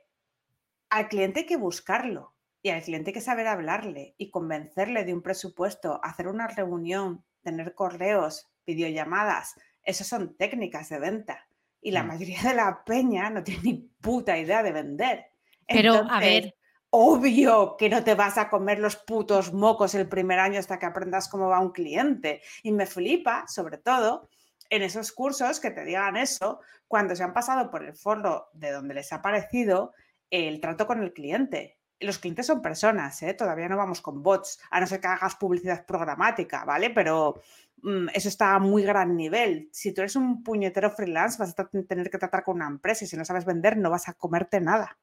al cliente hay que buscarlo y al cliente hay que saber hablarle y convencerle de un presupuesto, hacer una reunión, tener correos, videollamadas. Esas son técnicas de venta. Y la Mm. mayoría de la peña no tiene ni puta idea de vender. Pero, a ver. Obvio que no te vas a comer los putos mocos el primer año hasta que aprendas cómo va un cliente. Y me flipa, sobre todo, en esos cursos que te digan eso cuando se han pasado por el foro de donde les ha parecido el trato con el cliente. Los clientes son personas, ¿eh? todavía no vamos con bots, a no ser que hagas publicidad programática, ¿vale? Pero mm, eso está a muy gran nivel. Si tú eres un puñetero freelance, vas a tener que tratar con una empresa y si no sabes vender, no vas a comerte nada.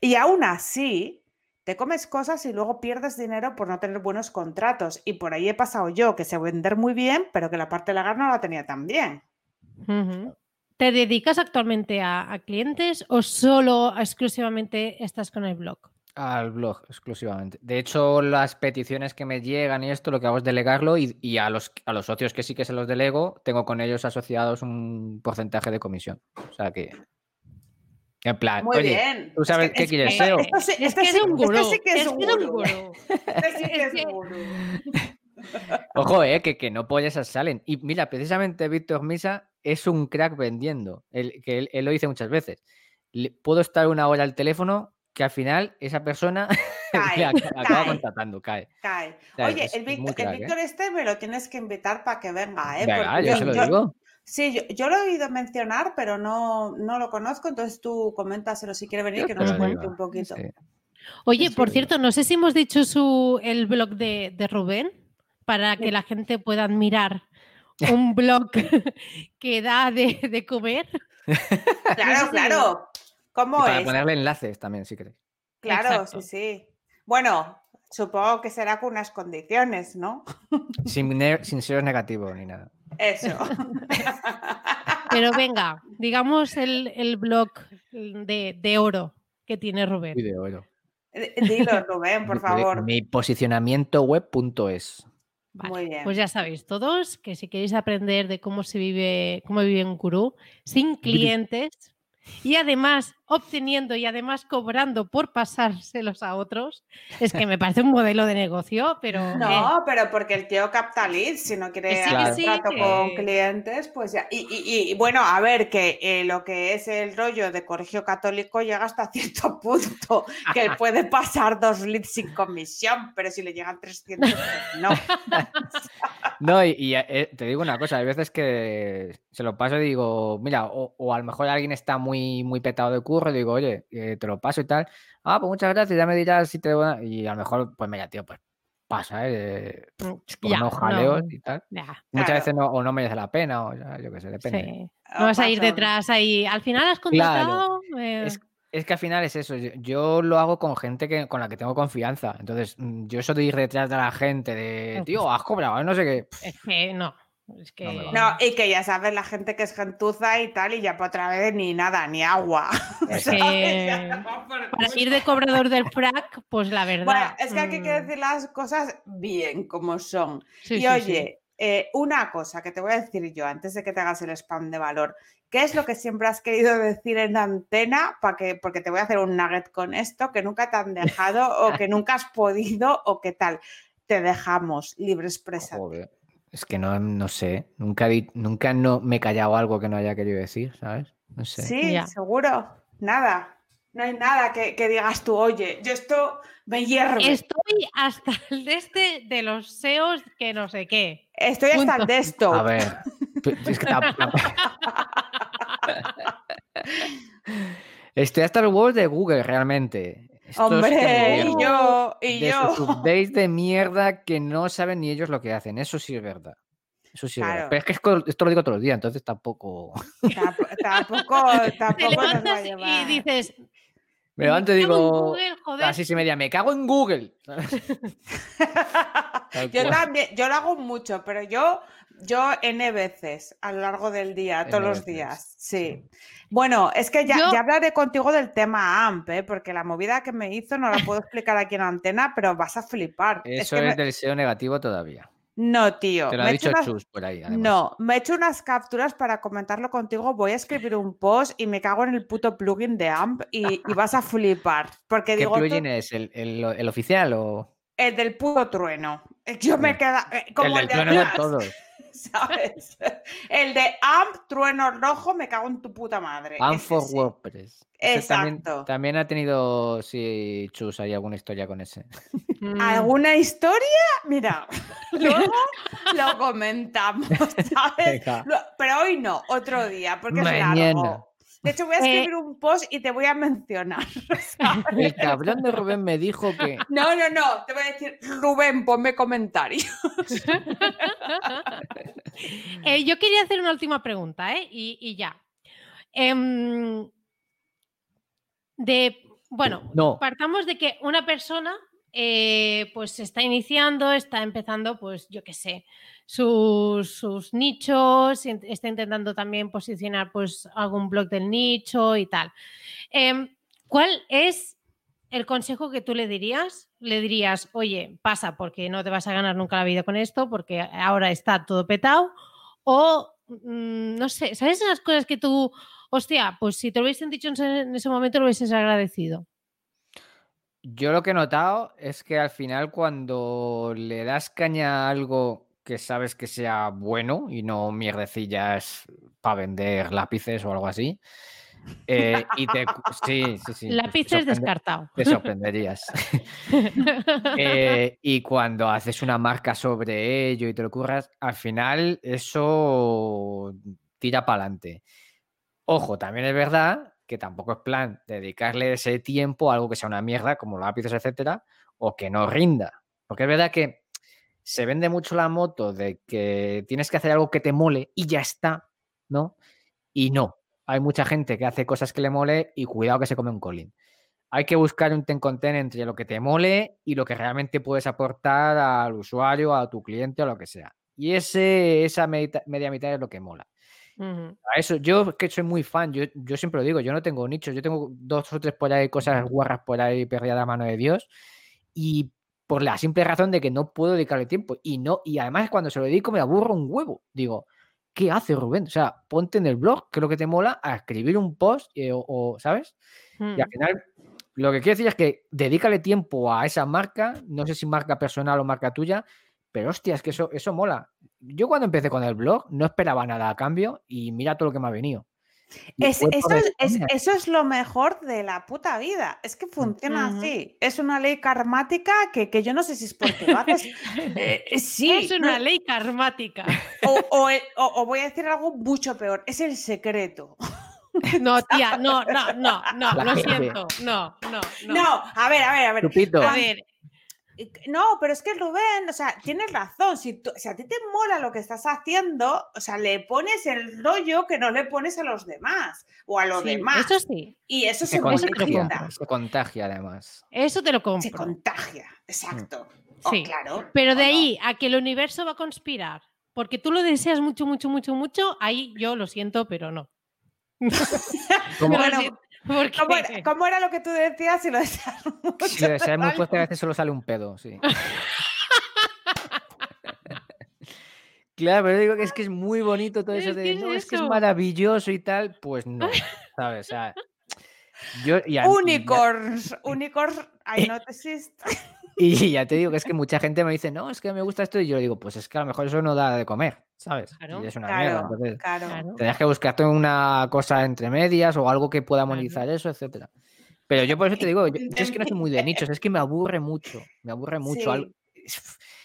Y aún así, te comes cosas y luego pierdes dinero por no tener buenos contratos. Y por ahí he pasado yo, que sé vender muy bien, pero que la parte legal no la tenía tan bien. ¿Te dedicas actualmente a, a clientes o solo exclusivamente estás con el blog? Al blog exclusivamente. De hecho, las peticiones que me llegan y esto, lo que hago es delegarlo y, y a, los, a los socios que sí que se los delego, tengo con ellos asociados un porcentaje de comisión. O sea que... En plan, Muy oye, bien. ¿tú Es sabes que- qué es quieres, SEO? esto sí- Es este que sí- es un este gurú. sí que es un es un gurú. gurú. Este sí que Es es que- gurú. Ojo, eh, que, que no pollas salen. Y mira, precisamente Víctor Misa es un crack vendiendo. Él, que él, él lo dice muchas veces. Le- puedo estar una hora al teléfono que al final esa persona Cae, acaba cae. contratando, cae. Cae. Oye, es- el es Víctor, el crack, ¿eh? Este me lo tienes que invitar para que venga, ¿eh? Venga, Porque yo se lo digo. Sí, yo, yo lo he oído mencionar, pero no, no lo conozco, entonces tú coméntaselo si quiere venir, Yo que nos cuente un poquito. sí. Oye, por cierto, no sé si hemos dicho su, el blog de, de Rubén para que la gente pueda admirar un blog que da de, de comer. Claro, claro. Y ¿Cómo para es? ponerle enlaces también, si queréis. Claro, Exacto. sí, sí. Bueno, supongo que será con unas condiciones, ¿no? Sin, ne- sin ser negativo ni nada. Eso. Pero venga, digamos el, el blog de, de oro que tiene Rubén. Uy, de oro. Dilo, Rubén, por Mi- favor. Mi posicionamiento web.es. Vale, Muy bien. Pues ya sabéis todos que si queréis aprender de cómo se vive, cómo vive un gurú sin clientes y además obteniendo y además cobrando por pasárselos a otros, es que me parece un modelo de negocio, pero eh, No, pero porque el tío capta leads, si no quiere Que sí, que hacer sí, trato que- con clientes, pues ya. Y, y- y, bueno, a ver, que eh, lo que es el rollo de colegio católico llega hasta cierto punto, que puede pasar dos leads sin comisión, pero si le llegan 300, pues no. No, y, y, eh, te digo una cosa, hay veces que se lo paso y digo, mira, o, o a lo mejor alguien está muy, muy petado de curro digo, oye, eh, te lo paso y tal. Ah, pues muchas gracias, ya me dirás si te... va-". Y a lo mejor, pues mira, tío, pues pasa, ¿eh? mm, Por ya, unos jaleos no, y tal. ya, Muchas veces no, o no merece la pena, o ya, yo qué sé, depende. sí. No vas a ir Pasa- detrás ahí. Al final has Claro, contratado. eh, Es, es que al final es eso, yo, yo lo hago con gente que, con la que tengo confianza. Entonces, mm, yo eso de ir detrás de la gente, de, tío, has cobrado, no sé qué. es que no. Es que. No y que ya sabes la gente que es gentuza y tal, y ya por otra vez ni nada, ni agua. Es que por para ir de cobrador del frac, pues la verdad. Bueno, es que aquí hay que mm, decir las cosas bien como son. sí, y sí, sí. oye, eh, una cosa que te voy a decir yo antes de que te hagas el spam de valor. ¿Qué es lo que siempre has querido decir en antena? Para que, porque te voy a hacer un nugget con esto, que nunca te han dejado o que nunca has podido o qué tal. Te dejamos libre expresa. joder. Es que no, no sé. Nunca, nunca no me he callado algo que no haya querido decir, ¿sabes? No sé. Sí, seguro. Nada. No hay nada que, digas tú, oye, yo esto me hierve. Estoy hasta el de este de los SEOs que no sé qué. Estoy hasta el de esto. A ver. Estoy hasta el web de Google, realmente. Hombre, y yo, y de yo. Veis de mierda que no saben ni ellos lo que hacen. Eso sí es verdad. Eso sí es verdad. Pero es que esto lo digo todos los días, entonces tampoco. tampoco, tampoco. y dices. Me levanto y digo. Así se media, me cago en Google. yo también, yo lo hago mucho, pero yo, yo N veces a lo largo del día, todos los días. Sí. Bueno, es que ya, hablaré contigo del tema AMP, ¿eh? porque la movida que me hizo no la puedo explicar aquí en antena, pero vas a flipar. Eso es, del SEO negativo todavía. No, tío. Te lo ha dicho Chus por ahí. No, me he hecho unas capturas para comentarlo contigo. Voy a escribir un post y me cago en el puto plugin de AMP y, vas a flipar. Porque ¿Qué digo, plugin es? ¿El, ¿El, oficial o...? El del puto trueno. Yo me queda... Eh, como el del trueno de todos. ¿Sabes? El de AMP, trueno rojo, me cago en tu puta madre. AMP for WordPress. Exacto. También, ha tenido, sí, Chus, hay alguna historia con ese. Mm. ¿Alguna historia? Mira, luego lo comentamos, ¿sabes? Pero hoy no, otro día, porque es largo. De hecho, voy a escribir eh, un post y te voy a mencionar. El cabrón de Rubén me dijo que. No, no, no. Te voy a decir, Rubén, ponme comentarios. Eh, yo quería hacer una última pregunta, ¿eh? Y, ya. Em, de. Bueno, partamos de que una persona eh, pues se está iniciando, está empezando, pues yo qué sé, sus, nichos, está intentando también posicionar pues algún blog del nicho y tal. Em, ¿Cuál es el consejo que tú le dirías? Le dirías, oye, pasa porque no te vas a ganar nunca la vida con esto, porque ahora está todo petado, o mm, no sé, ¿sabes esas cosas que tú, hostia, pues si te lo hubiesen dicho en ese momento lo hubieses agradecido? Yo lo que he notado es que al final cuando le das caña a algo que sabes que sea bueno y no mierdecillas para vender lápices o algo así, eh, y te, sí, sí, sí. Lápices descartado. Te sorprenderías. Eh, y cuando haces una marca sobre ello y te lo curras, al final eso tira para adelante. Ojo, también es verdad que tampoco es plan dedicarle ese tiempo a algo que sea una mierda, como lápices, etcétera, o que no rinda. Porque es verdad que se vende mucho la moto de que tienes que hacer algo que te mole y ya está, ¿no? Y no. Hay mucha gente que hace cosas que le mole y cuidado que se come un colín. Hay que buscar un ten con ten entre lo que te mole y lo que realmente puedes aportar al usuario, a tu cliente o lo que sea. Y ese, esa media mitad es lo que mola. A eso, yo que soy muy fan, yo, yo, siempre lo digo, yo no tengo nichos, yo tengo dos o tres por ahí, cosas guarras por ahí perdidas a mano de Dios, y por la simple razón de que no puedo dedicarle tiempo. Y no, y además cuando se lo dedico me aburro un huevo. Digo, ¿qué hace Rubén? O sea, ponte en el blog, que es lo que te mola, a escribir un post, eh, o, ¿sabes? Y al mm. final, lo que quiero decir es que dedícale tiempo a esa marca, no sé si marca personal o marca tuya, pero hostia, es que eso, eso mola. Yo cuando empecé con el blog no esperaba nada a cambio y mira todo lo que me ha venido. eso, es, lo mejor de la puta vida. Es que funciona así. Es una ley karmática que, yo no sé si es porque lo haces. Eh, eh, sí. Es una ley karmática. O, voy a decir algo mucho peor. Es el secreto. No, tía, no, no, no, no, lo siento. No, no, no. No, a ver, a ver, a ver. A ver, no, pero es que Rubén, o sea, tienes razón. Si, a ti te mola lo que estás haciendo, o sea, le pones el rollo que no le pones a los demás o a los demás. Eso sí. Y eso se, contagia. Se contagia, además. Eso te lo compro. Se contagia, exacto. Mm. Oh, sí, claro. Pero de ahí a que el universo va a conspirar, porque tú lo deseas mucho, mucho, mucho, mucho, ahí yo lo siento, pero no. ¿Cómo, era, lo que tú decías si lo deseas mucho? Si lo deseas muy fuerte, a veces solo sale un pedo, sí. Claro, pero digo que es que es muy bonito todo eso de, no, es que es maravilloso y tal, pues no, ¿sabes? O sea, yo, unicorns, unicorns, I noticed. Y ya te digo que es que mucha gente me dice, no, es que me gusta esto. Y yo digo, pues es que a lo mejor eso no da de comer, ¿sabes? Claro, y es una claro, mierda. Entonces, claro. Tendrás que buscarte una cosa entre medias o algo que pueda monetizar eso, etcétera. Pero yo por eso te digo, yo, yo es que no soy muy de nichos, es que me aburre mucho, me aburre mucho. Sí. algo-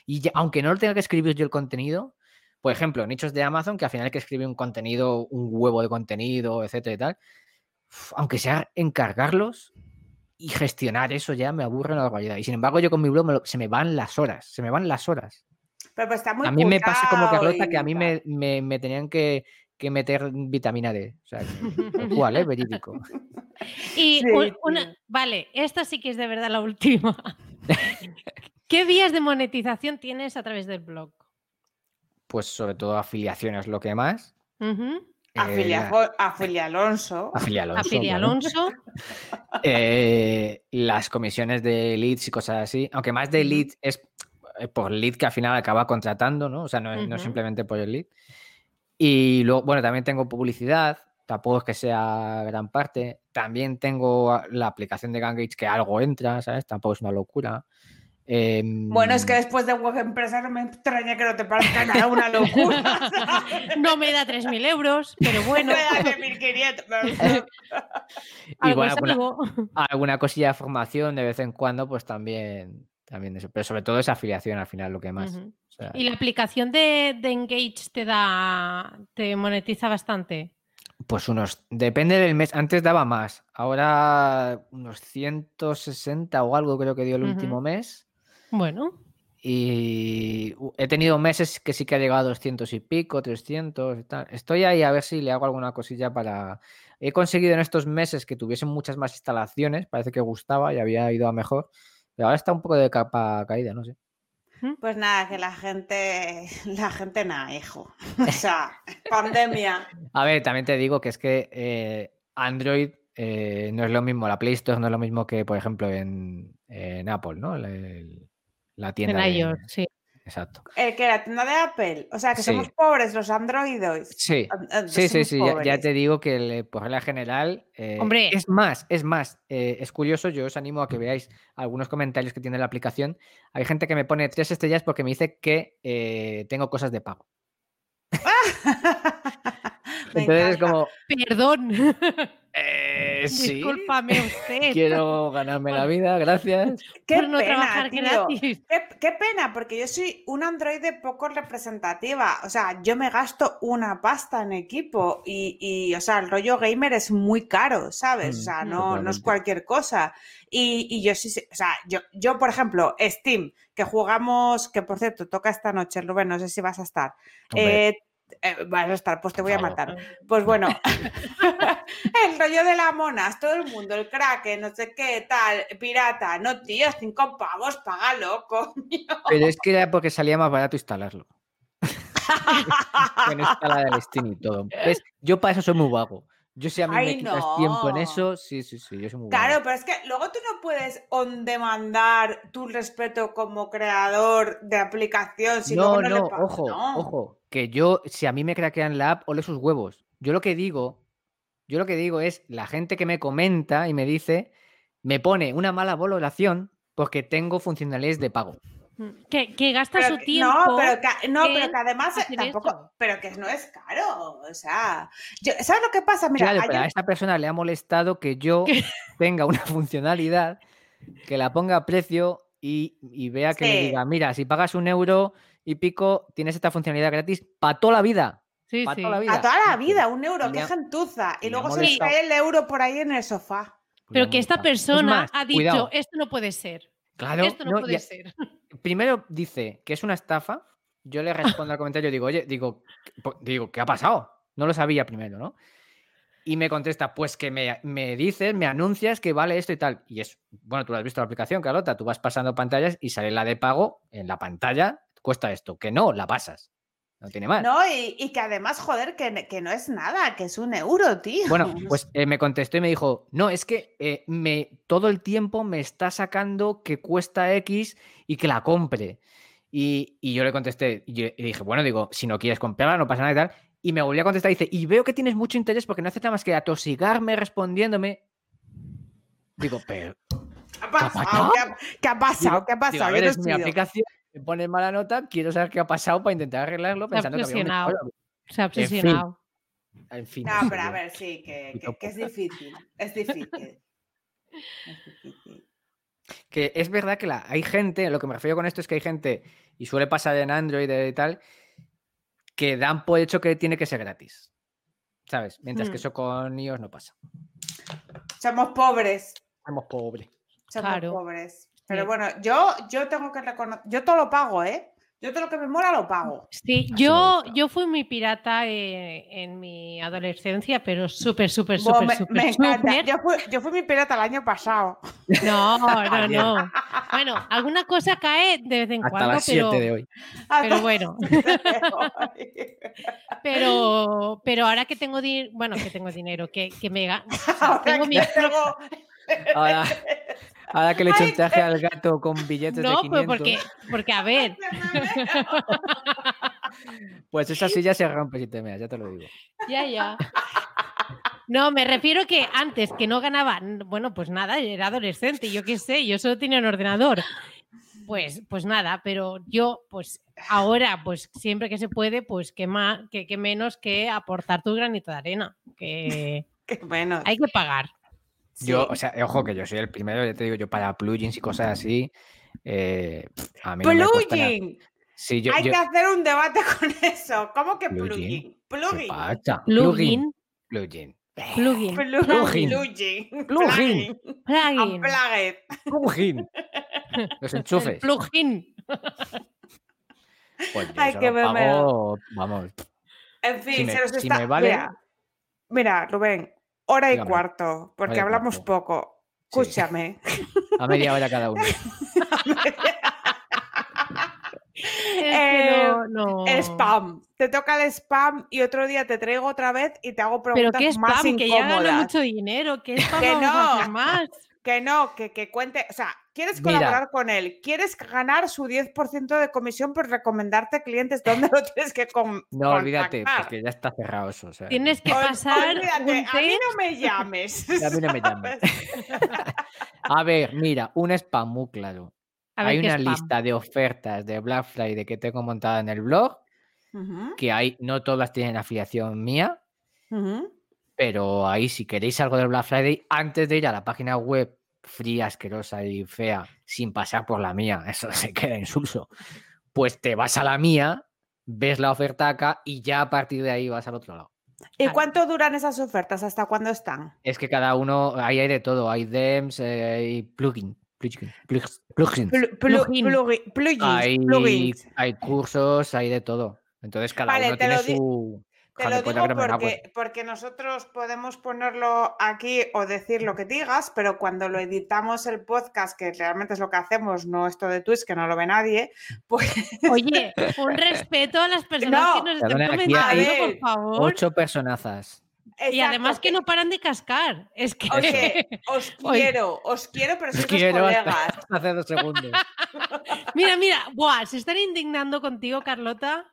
Y ya- aunque no lo tenga que escribir yo el contenido, por ejemplo, nichos de Amazon, que al final hay que escribir un contenido, un huevo de contenido, etcétera y tal, aunque sea encargarlos y gestionar eso ya me aburre una barbaridad. Y sin embargo, yo con mi blog me lo- se me van las horas, se me van las horas. Pero pues está muy a mí me pasa como Carlota y que a mí me, me- me tenían que, que meter vitamina D. O sea, cual, ¿eh? Verídico. Y Sí, una, vale, esta sí que es de verdad la última. ¿Qué vías de monetización tienes a través del blog? Pues sobre todo afiliaciones, lo que más. Ujú. Afilia, Eh, Afilia Alonso. Afilia Alonso, Afilia. Alonso. Eh, las comisiones de leads y cosas así. Aunque más de Ujú. lead es eh, por lead que al final acaba contratando, ¿no? O sea, no, es- no es Ujú. simplemente por el lead. Y luego, bueno, también tengo publicidad. Tampoco es que sea gran parte. También tengo la aplicación de Gangage que algo entra, ¿sabes? Tampoco es una locura. Bueno, es que Em, después de web empresa no me extraña que no te parezca nada una locura. No me da 3.000 euros, pero bueno, Me da de 1500, pero- y algo bueno, alguna, cosilla de formación de vez en cuando, pues también, también eso. Pero sobre todo es afiliación al final, lo que más. Ujú. o sea, ¿Y la aplicación de, de Engage te da, te monetiza bastante? Pues unos, depende del mes, antes daba más, ahora unos 160 o algo creo que dio el último mes. Bueno, Y he tenido meses que sí que ha llegado a 200 y pico, 300 y tal. Estoy ahí a ver si le hago alguna cosilla para... He conseguido en estos meses que tuviesen muchas más instalaciones, parece que gustaba y había ido a mejor, pero ahora está un poco de capa caída, no sé. Pues nada, que la gente, la gente nada, hijo. O sea, pandemia. A ver, también te digo que es que eh, Android eh, no es lo mismo, la Play Store no es lo mismo que, por ejemplo, en, en Apple, ¿no? El- la en tienda. de- iOS, sí. Exacto. El que la tienda de Apple. O sea, que Sí. somos pobres los androides. Sí, sí, sí, sí. Ya, te digo que el- por regla general. eh, Hombre. Es más, es más. eh, es curioso, yo os animo a que veáis algunos comentarios que tiene la aplicación. Hay gente que me pone tres estrellas porque me dice que eh, tengo cosas de pago. Entonces es como. Perdón, eh, sí. discúlpame usted Quiero ganarme la vida, gracias. Qué por no pena, trabajar tío. gratis. Qué, qué pena, porque yo soy un androide poco representativa. O sea, yo me gasto una pasta en equipo y, y, o sea, el rollo gamer es muy caro, ¿sabes? O Mm, sea, no, no es cualquier cosa. Y, y yo sí, sé- o sea, yo, yo, por ejemplo, Steam, que jugamos, que por cierto, toca esta noche, Rubén, no sé si vas a estar. Eh, eh, vas a estar, pues te voy a matar. Pues bueno, el rollo de las monas, todo el mundo, el crack, no sé qué, tal, pirata, no tío, cinco pavos, págalo, coño. Pero es que era porque salía más barato instalarlo. Con esta la del Steam y todo. ¿Ves? Yo para eso soy muy vago. Yo si a mí me quitas tiempo en eso, sí, sí, sí, yo soy muy Claro, pero es que luego tú no puedes on demandar tu respeto como creador de aplicación si No, no, le no, ojo, no. ojo. Que yo, si a mí me craquean la app, ole sus huevos. Yo lo que digo, yo lo que digo es la gente que me comenta y me dice, me pone una mala valoración porque tengo funcionalidades de pago. Que, que gasta Pero su que- tiempo. no, pero que, no, pero que además eh, tampoco, eso. pero que no es caro, o sea, yo- ¿sabes lo que pasa? Mira, claro, pero a esta persona le ha molestado que yo tenga una funcionalidad, que la ponga a precio y, y vea que le Sí. diga, mira, si pagas un euro y pico, tienes esta funcionalidad gratis para toda la vida. Sí, Para sí. toda la vida. a toda la vida, un euro, me qué ha- gentuza, y luego se molestado. cae el euro por ahí en el sofá. Pero le ha que esta molestado. Es persona más, ha dicho, cuidado, esto no puede ser. claro, esto no, no, puede ya- ser. Primero dice que es una estafa. Yo le respondo al comentario, digo, oye, digo, digo, ¿qué ha pasado? No lo sabía primero, ¿no? Y me contesta, pues que me, me dices, me anuncias que vale esto y tal. Y es, bueno, tú lo has visto en la aplicación, Carlota, tú vas pasando pantallas y sale la de pago en la pantalla, cuesta esto. Que no, la pasas. No tiene más. No, y, y que además, joder, que, que no es nada, que es un euro, tío. Bueno, pues eh, me contestó y me dijo, no, es que eh, me, todo el tiempo me está sacando que cuesta X y que la compre. Y, y yo le contesté y, yo- y dije, bueno, digo, si no quieres comprarla, no pasa nada y tal. Y me volvió a contestar y dice, y veo que tienes mucho interés porque no hace nada más que atosigarme respondiéndome. Digo, pero, ¿Qué ha pasado? ¿Qué ha, pasado? ¿Qué ha pasado? a ver, es mi aplicación, me pone mala nota, quiero saber qué ha pasado para intentar arreglarlo pensando que había un Se ha obsesionado. En fin. No, pero a ver, sí, que, es difícil. Es difícil. es difícil. Que es verdad que la, hay gente, lo que me refiero con esto es que hay gente, y suele pasar en Android y tal, que dan por hecho que tiene que ser gratis. ¿Sabes? Mientras que mm. eso con iOS no pasa. Somos pobres. Somos pobres. Somos pobres. Pero bueno, yo, yo tengo que reconocer, yo todo lo pago, ¿eh? Yo todo lo que me mola lo pago. Sí, yo, yo fui muy pirata eh, en mi adolescencia, pero súper, súper, súper, súper. Me encanta. Yo fui, yo fui mi pirata el año pasado. No, no, no. Bueno, alguna cosa cae de vez en cuando, pero. De hoy. Pero bueno. pero, pero ahora que tengo dinero, bueno, que tengo dinero, que, que me tengo mi tengo... Ahora, Ahora que le echo un traje al gato con billetes de 500. No, pues porque, porque a ver. Pues esa silla se rompe si te meas, ya te lo digo. Ya, ya. No, me refiero que antes que no ganaba, bueno, pues nada, era adolescente, yo qué sé, yo solo tenía un ordenador. Pues, pues nada, pero yo, pues ahora, pues siempre que se puede, pues que más, que, que menos que aportar tu granito de arena. Que, bueno. hay que pagar. Yo, o sea, ojo que yo soy el primero, ya te digo, yo para plugins y cosas así. Eh, a mí ¡Plugin! sí, yo, Hay que hacer un debate con eso. ¿Cómo que plugin? Plugin. Plugin. Plugin. Plugin. Plugin. Plugin. Plugin. Plugin. Plugin. Los enchufes. Plugin. Pues Ay, que me pago, vamos. En fin, se nos está. Mira, mira, Rubén, hora y cuarto, porque hablamos poco. Escúchame. A media hora cada uno. Eh, no, Spam. Te toca el spam y otro día te traigo otra vez y te hago preguntas ¿Pero qué spam? más Que ya gano mucho dinero. ¿Qué spam que no, más? Que no, que, que cuente. O sea, ¿Quieres colaborar con él? ¿Quieres ganar su 10% de comisión por recomendarte clientes? ¿Dónde lo tienes que No, olvídate, porque ya está cerrado eso. tienes que pasar. Olvídate, a mí no me llames. a mí no me llames. a ver, mira, un spam muy claro. hay una lista de ofertas de Black Friday que tengo montada en el blog, que hay, no todas tienen afiliación mía, pero ahí si queréis algo de Black Friday, antes de ir a la página web fría, asquerosa y fea sin pasar por la mía, eso se queda insulso, pues te vas a la mía, ves la oferta acá y ya a partir de ahí vas al otro lado. ¿Y cuánto duran esas ofertas? ¿Hasta cuándo están? Es que cada uno, ahí hay de todo, hay DEMS eh, y plugin, plugin, plugins. plugins. Hay, cursos, hay de todo. Entonces cada uno tiene su... Te lo digo porque, porque, nosotros podemos ponerlo aquí o decir lo que digas, pero cuando lo editamos el podcast, que realmente es lo que hacemos, no esto de Twitch, que no lo ve nadie, pues... Oye, un respeto a las personas que nos estén comentando, por favor. Ocho personazas y además que no paran de cascar. Es que. os quiero, os quiero, pero sois colegas. Hace dos segundos. mira, mira, buah, se están indignando contigo, Carlota.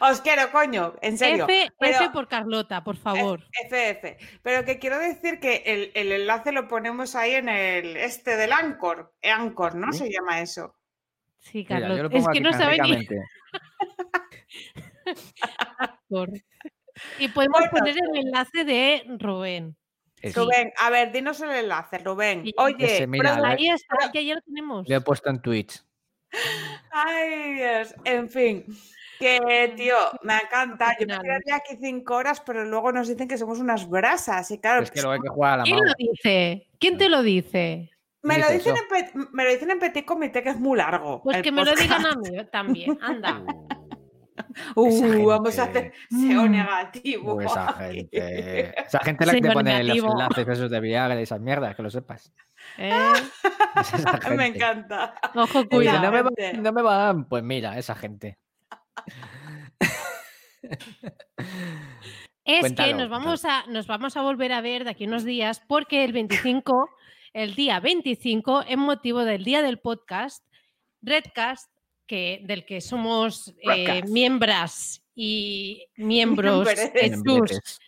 Os quiero, coño, en serio. F, F por Carlota, por favor. F, F. Pero que quiero decir que el, enlace lo ponemos ahí en el este del Anchor. Anchor, ¿no? Se llama eso. Sí, Carlota. es que no saben ni. Y podemos poner el enlace de Rubén. Rubén, a ver, dinos el enlace, Rubén. Oye, ahí está, que ya lo tenemos. Lo he puesto en Twitch. Ay, Dios, en fin. Que, tío, me encanta. Yo me quedaría aquí cinco horas, pero luego nos dicen que somos unas brasas. Y claro, es que lo hay que jugar a la ¿Quién lo dice? ¿Quién te lo dice? Me lo, dicen en, me lo dicen en Petit Comité que es muy largo. Pues que me lo digan a mí también. Anda. Uh, vamos a hacer SEO negativo. esa gente. Esa gente la que te pone los enlaces esos de Viagra y esas mierdas, que lo sepas. ¿Eh? me encanta. Ojo, cuidado. No me, no me van, pues mira, esa gente. Es que nos vamos, a, nos vamos a volver a ver de aquí unos días porque el 25, el día 25, en motivo del día del podcast, Redcast que, del que somos eh, miembros y miembros,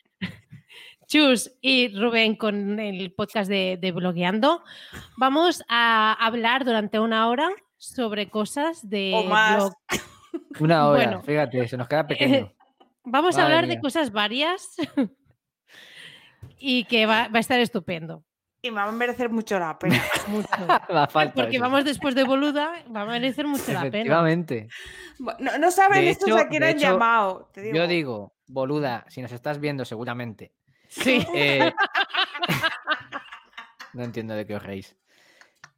Chus y Rubén con el podcast de, de Blogueando. Vamos a hablar durante una hora sobre cosas de O más. blog. Una hora, Bueno. fíjate, se nos queda pequeño. Vamos a hablar de cosas varias y que va, va a estar estupendo. Y me va a merecer mucho la pena. Mucho. Va falta Porque eso. vamos después de boluda, va a merecer mucho la pena. Efectivamente. No, no saben De estos hecho- a quién han hecho, llamado. Te digo. Yo digo, boluda, si nos estás viendo seguramente. Sí. eh, no entiendo de qué os reís.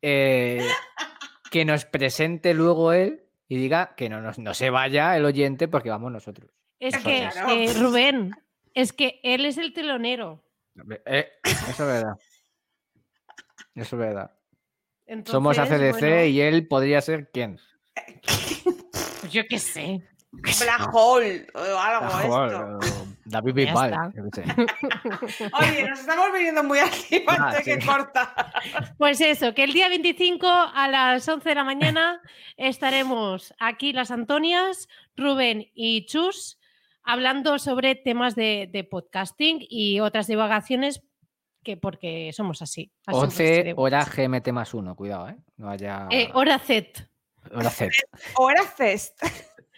Eh, que nos presente luego él y diga que no, nos- no se vaya el oyente porque vamos nosotros. Es que, eh, Rubén, es que él es el telonero. Eh, eso es verdad. Eso es verdad. Entonces, Somos ACDC bueno, y él podría ser quién. pues yo qué sé. Black Hole o algo Ah, esto. David Bisbal. Oye, nos estamos viniendo muy arriba Ah, antes que corta. Pues eso, que el día 25 a las 11 de la mañana estaremos aquí las Antonias, Rubén y Chus hablando sobre temas de, de podcasting y otras divagaciones que porque somos así. así nos 11 queremos. horas GMT más uno, cuidado, ¿eh? No haya. Eh, hora Z. hora Z. O era Fest.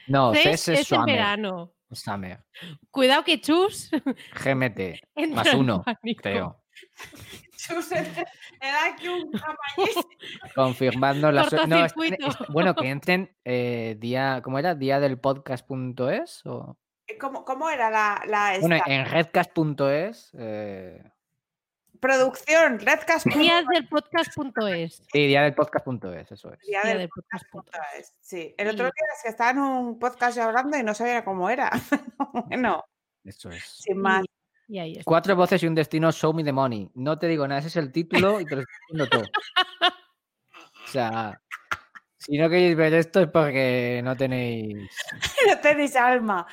No, Cest CES es es en Summer. verano. Summer. Cuidado que Chus GMT más en uno, pánico. creo. Era aquí un. Confirmando la no, est- Bueno, que entren eh, día. ¿Cómo era? Día del podcast.es o. ¿Cómo, cómo era la, la esta? Bueno, en redcast.es. Eh, Producción, Redcast. Días del podcast.es. sí, día del podcast.es, eso es. Día Día del del podcast.es. Sí, el otro día es que estaba en un podcast hablando y no sabía cómo era. bueno, Eso es. sin más. Y ahí está. Cuatro voces y un destino, show me the money. No te digo nada, ese es el título y te lo estoy diciendo todo. O sea, si no queréis ver esto es porque no tenéis. No tenéis alma.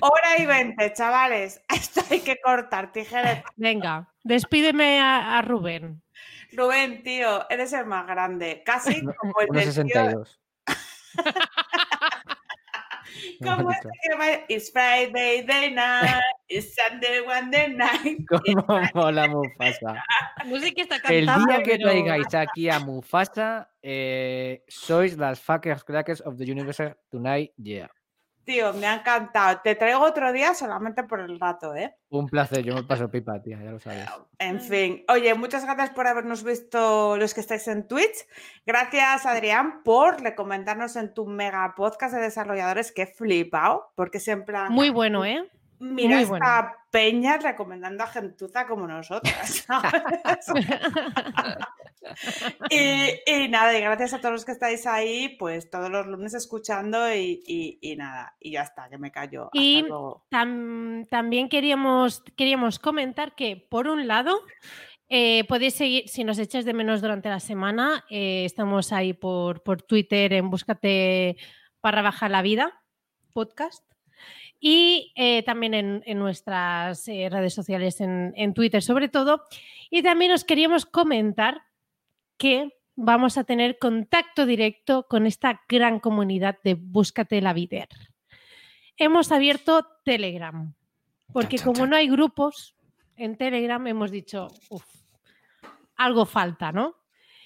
Hora y veinte, chavales. Esto hay que cortar, tijeras. Venga, despídeme a, a Rubén. Rubén, tío, eres el más grande. Casi como el del tío. 1,62. Me lo Como has este que va- It's Friday day night, it's Sunday one day night. ¿Cómo mola Mufasa? Qué está El cantando. día que pero- traigáis aquí a Mufasa, eh, sois las fuckers crackers of the universe tonight, yeah. Tío, me ha encantado. Te traigo otro día solamente por el rato, ¿eh? Un placer, yo me paso pipa, tía, ya lo sabes. En fin, oye, muchas gracias por habernos visto los que estáis en Twitch. Gracias, Adrián, por recomendarnos en tu mega podcast de desarrolladores que he flipado, porque siempre Muy bueno, ¿eh? Mira esta bueno. peña recomendando a gentuza como nosotras. ¿sabes? y, y nada, y gracias a todos los que estáis ahí, pues todos los lunes escuchando y, y- y nada, y ya está, que me callo. Y-. Tam- también queríamos, queríamos comentar que, por un lado, eh, podéis seguir, si nos echáis de menos durante la semana, eh, estamos ahí por, por Twitter en Búscate para bajar la vida, podcast. Y eh, también en, en nuestras eh, redes sociales, en, en Twitter sobre todo. Y también os queríamos comentar que vamos a tener contacto directo con esta gran comunidad de Búscate la Vider. Hemos abierto Telegram, porque como no hay grupos en Telegram, hemos dicho, uff, algo falta, ¿no?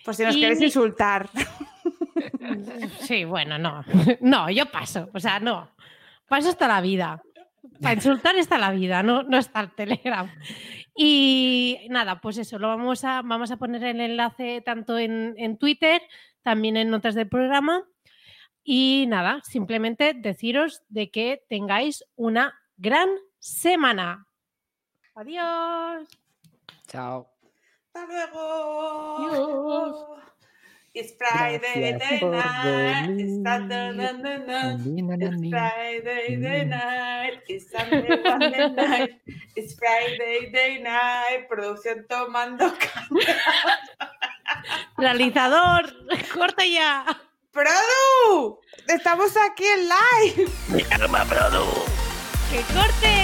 Pues si nos y queréis insultar. Sí, bueno, no. No, yo paso. O sea, no. Paso hasta la vida. Para insultar está la vida, no, no está el Telegram. Y nada, pues eso, lo vamos a, vamos a poner el enlace tanto en, en Twitter, también en notas del programa. Y nada, simplemente deciros de que tengáis una gran semana. Adiós. Chao. Hasta luego. Adiós. It's Friday the night. It's. Saturday night. It's. Friday the night. It's Sunday night. It's Friday the night. Producción tomando Realizador, corta ya. ¡Produ! Estamos aquí en live. ¡Que corte!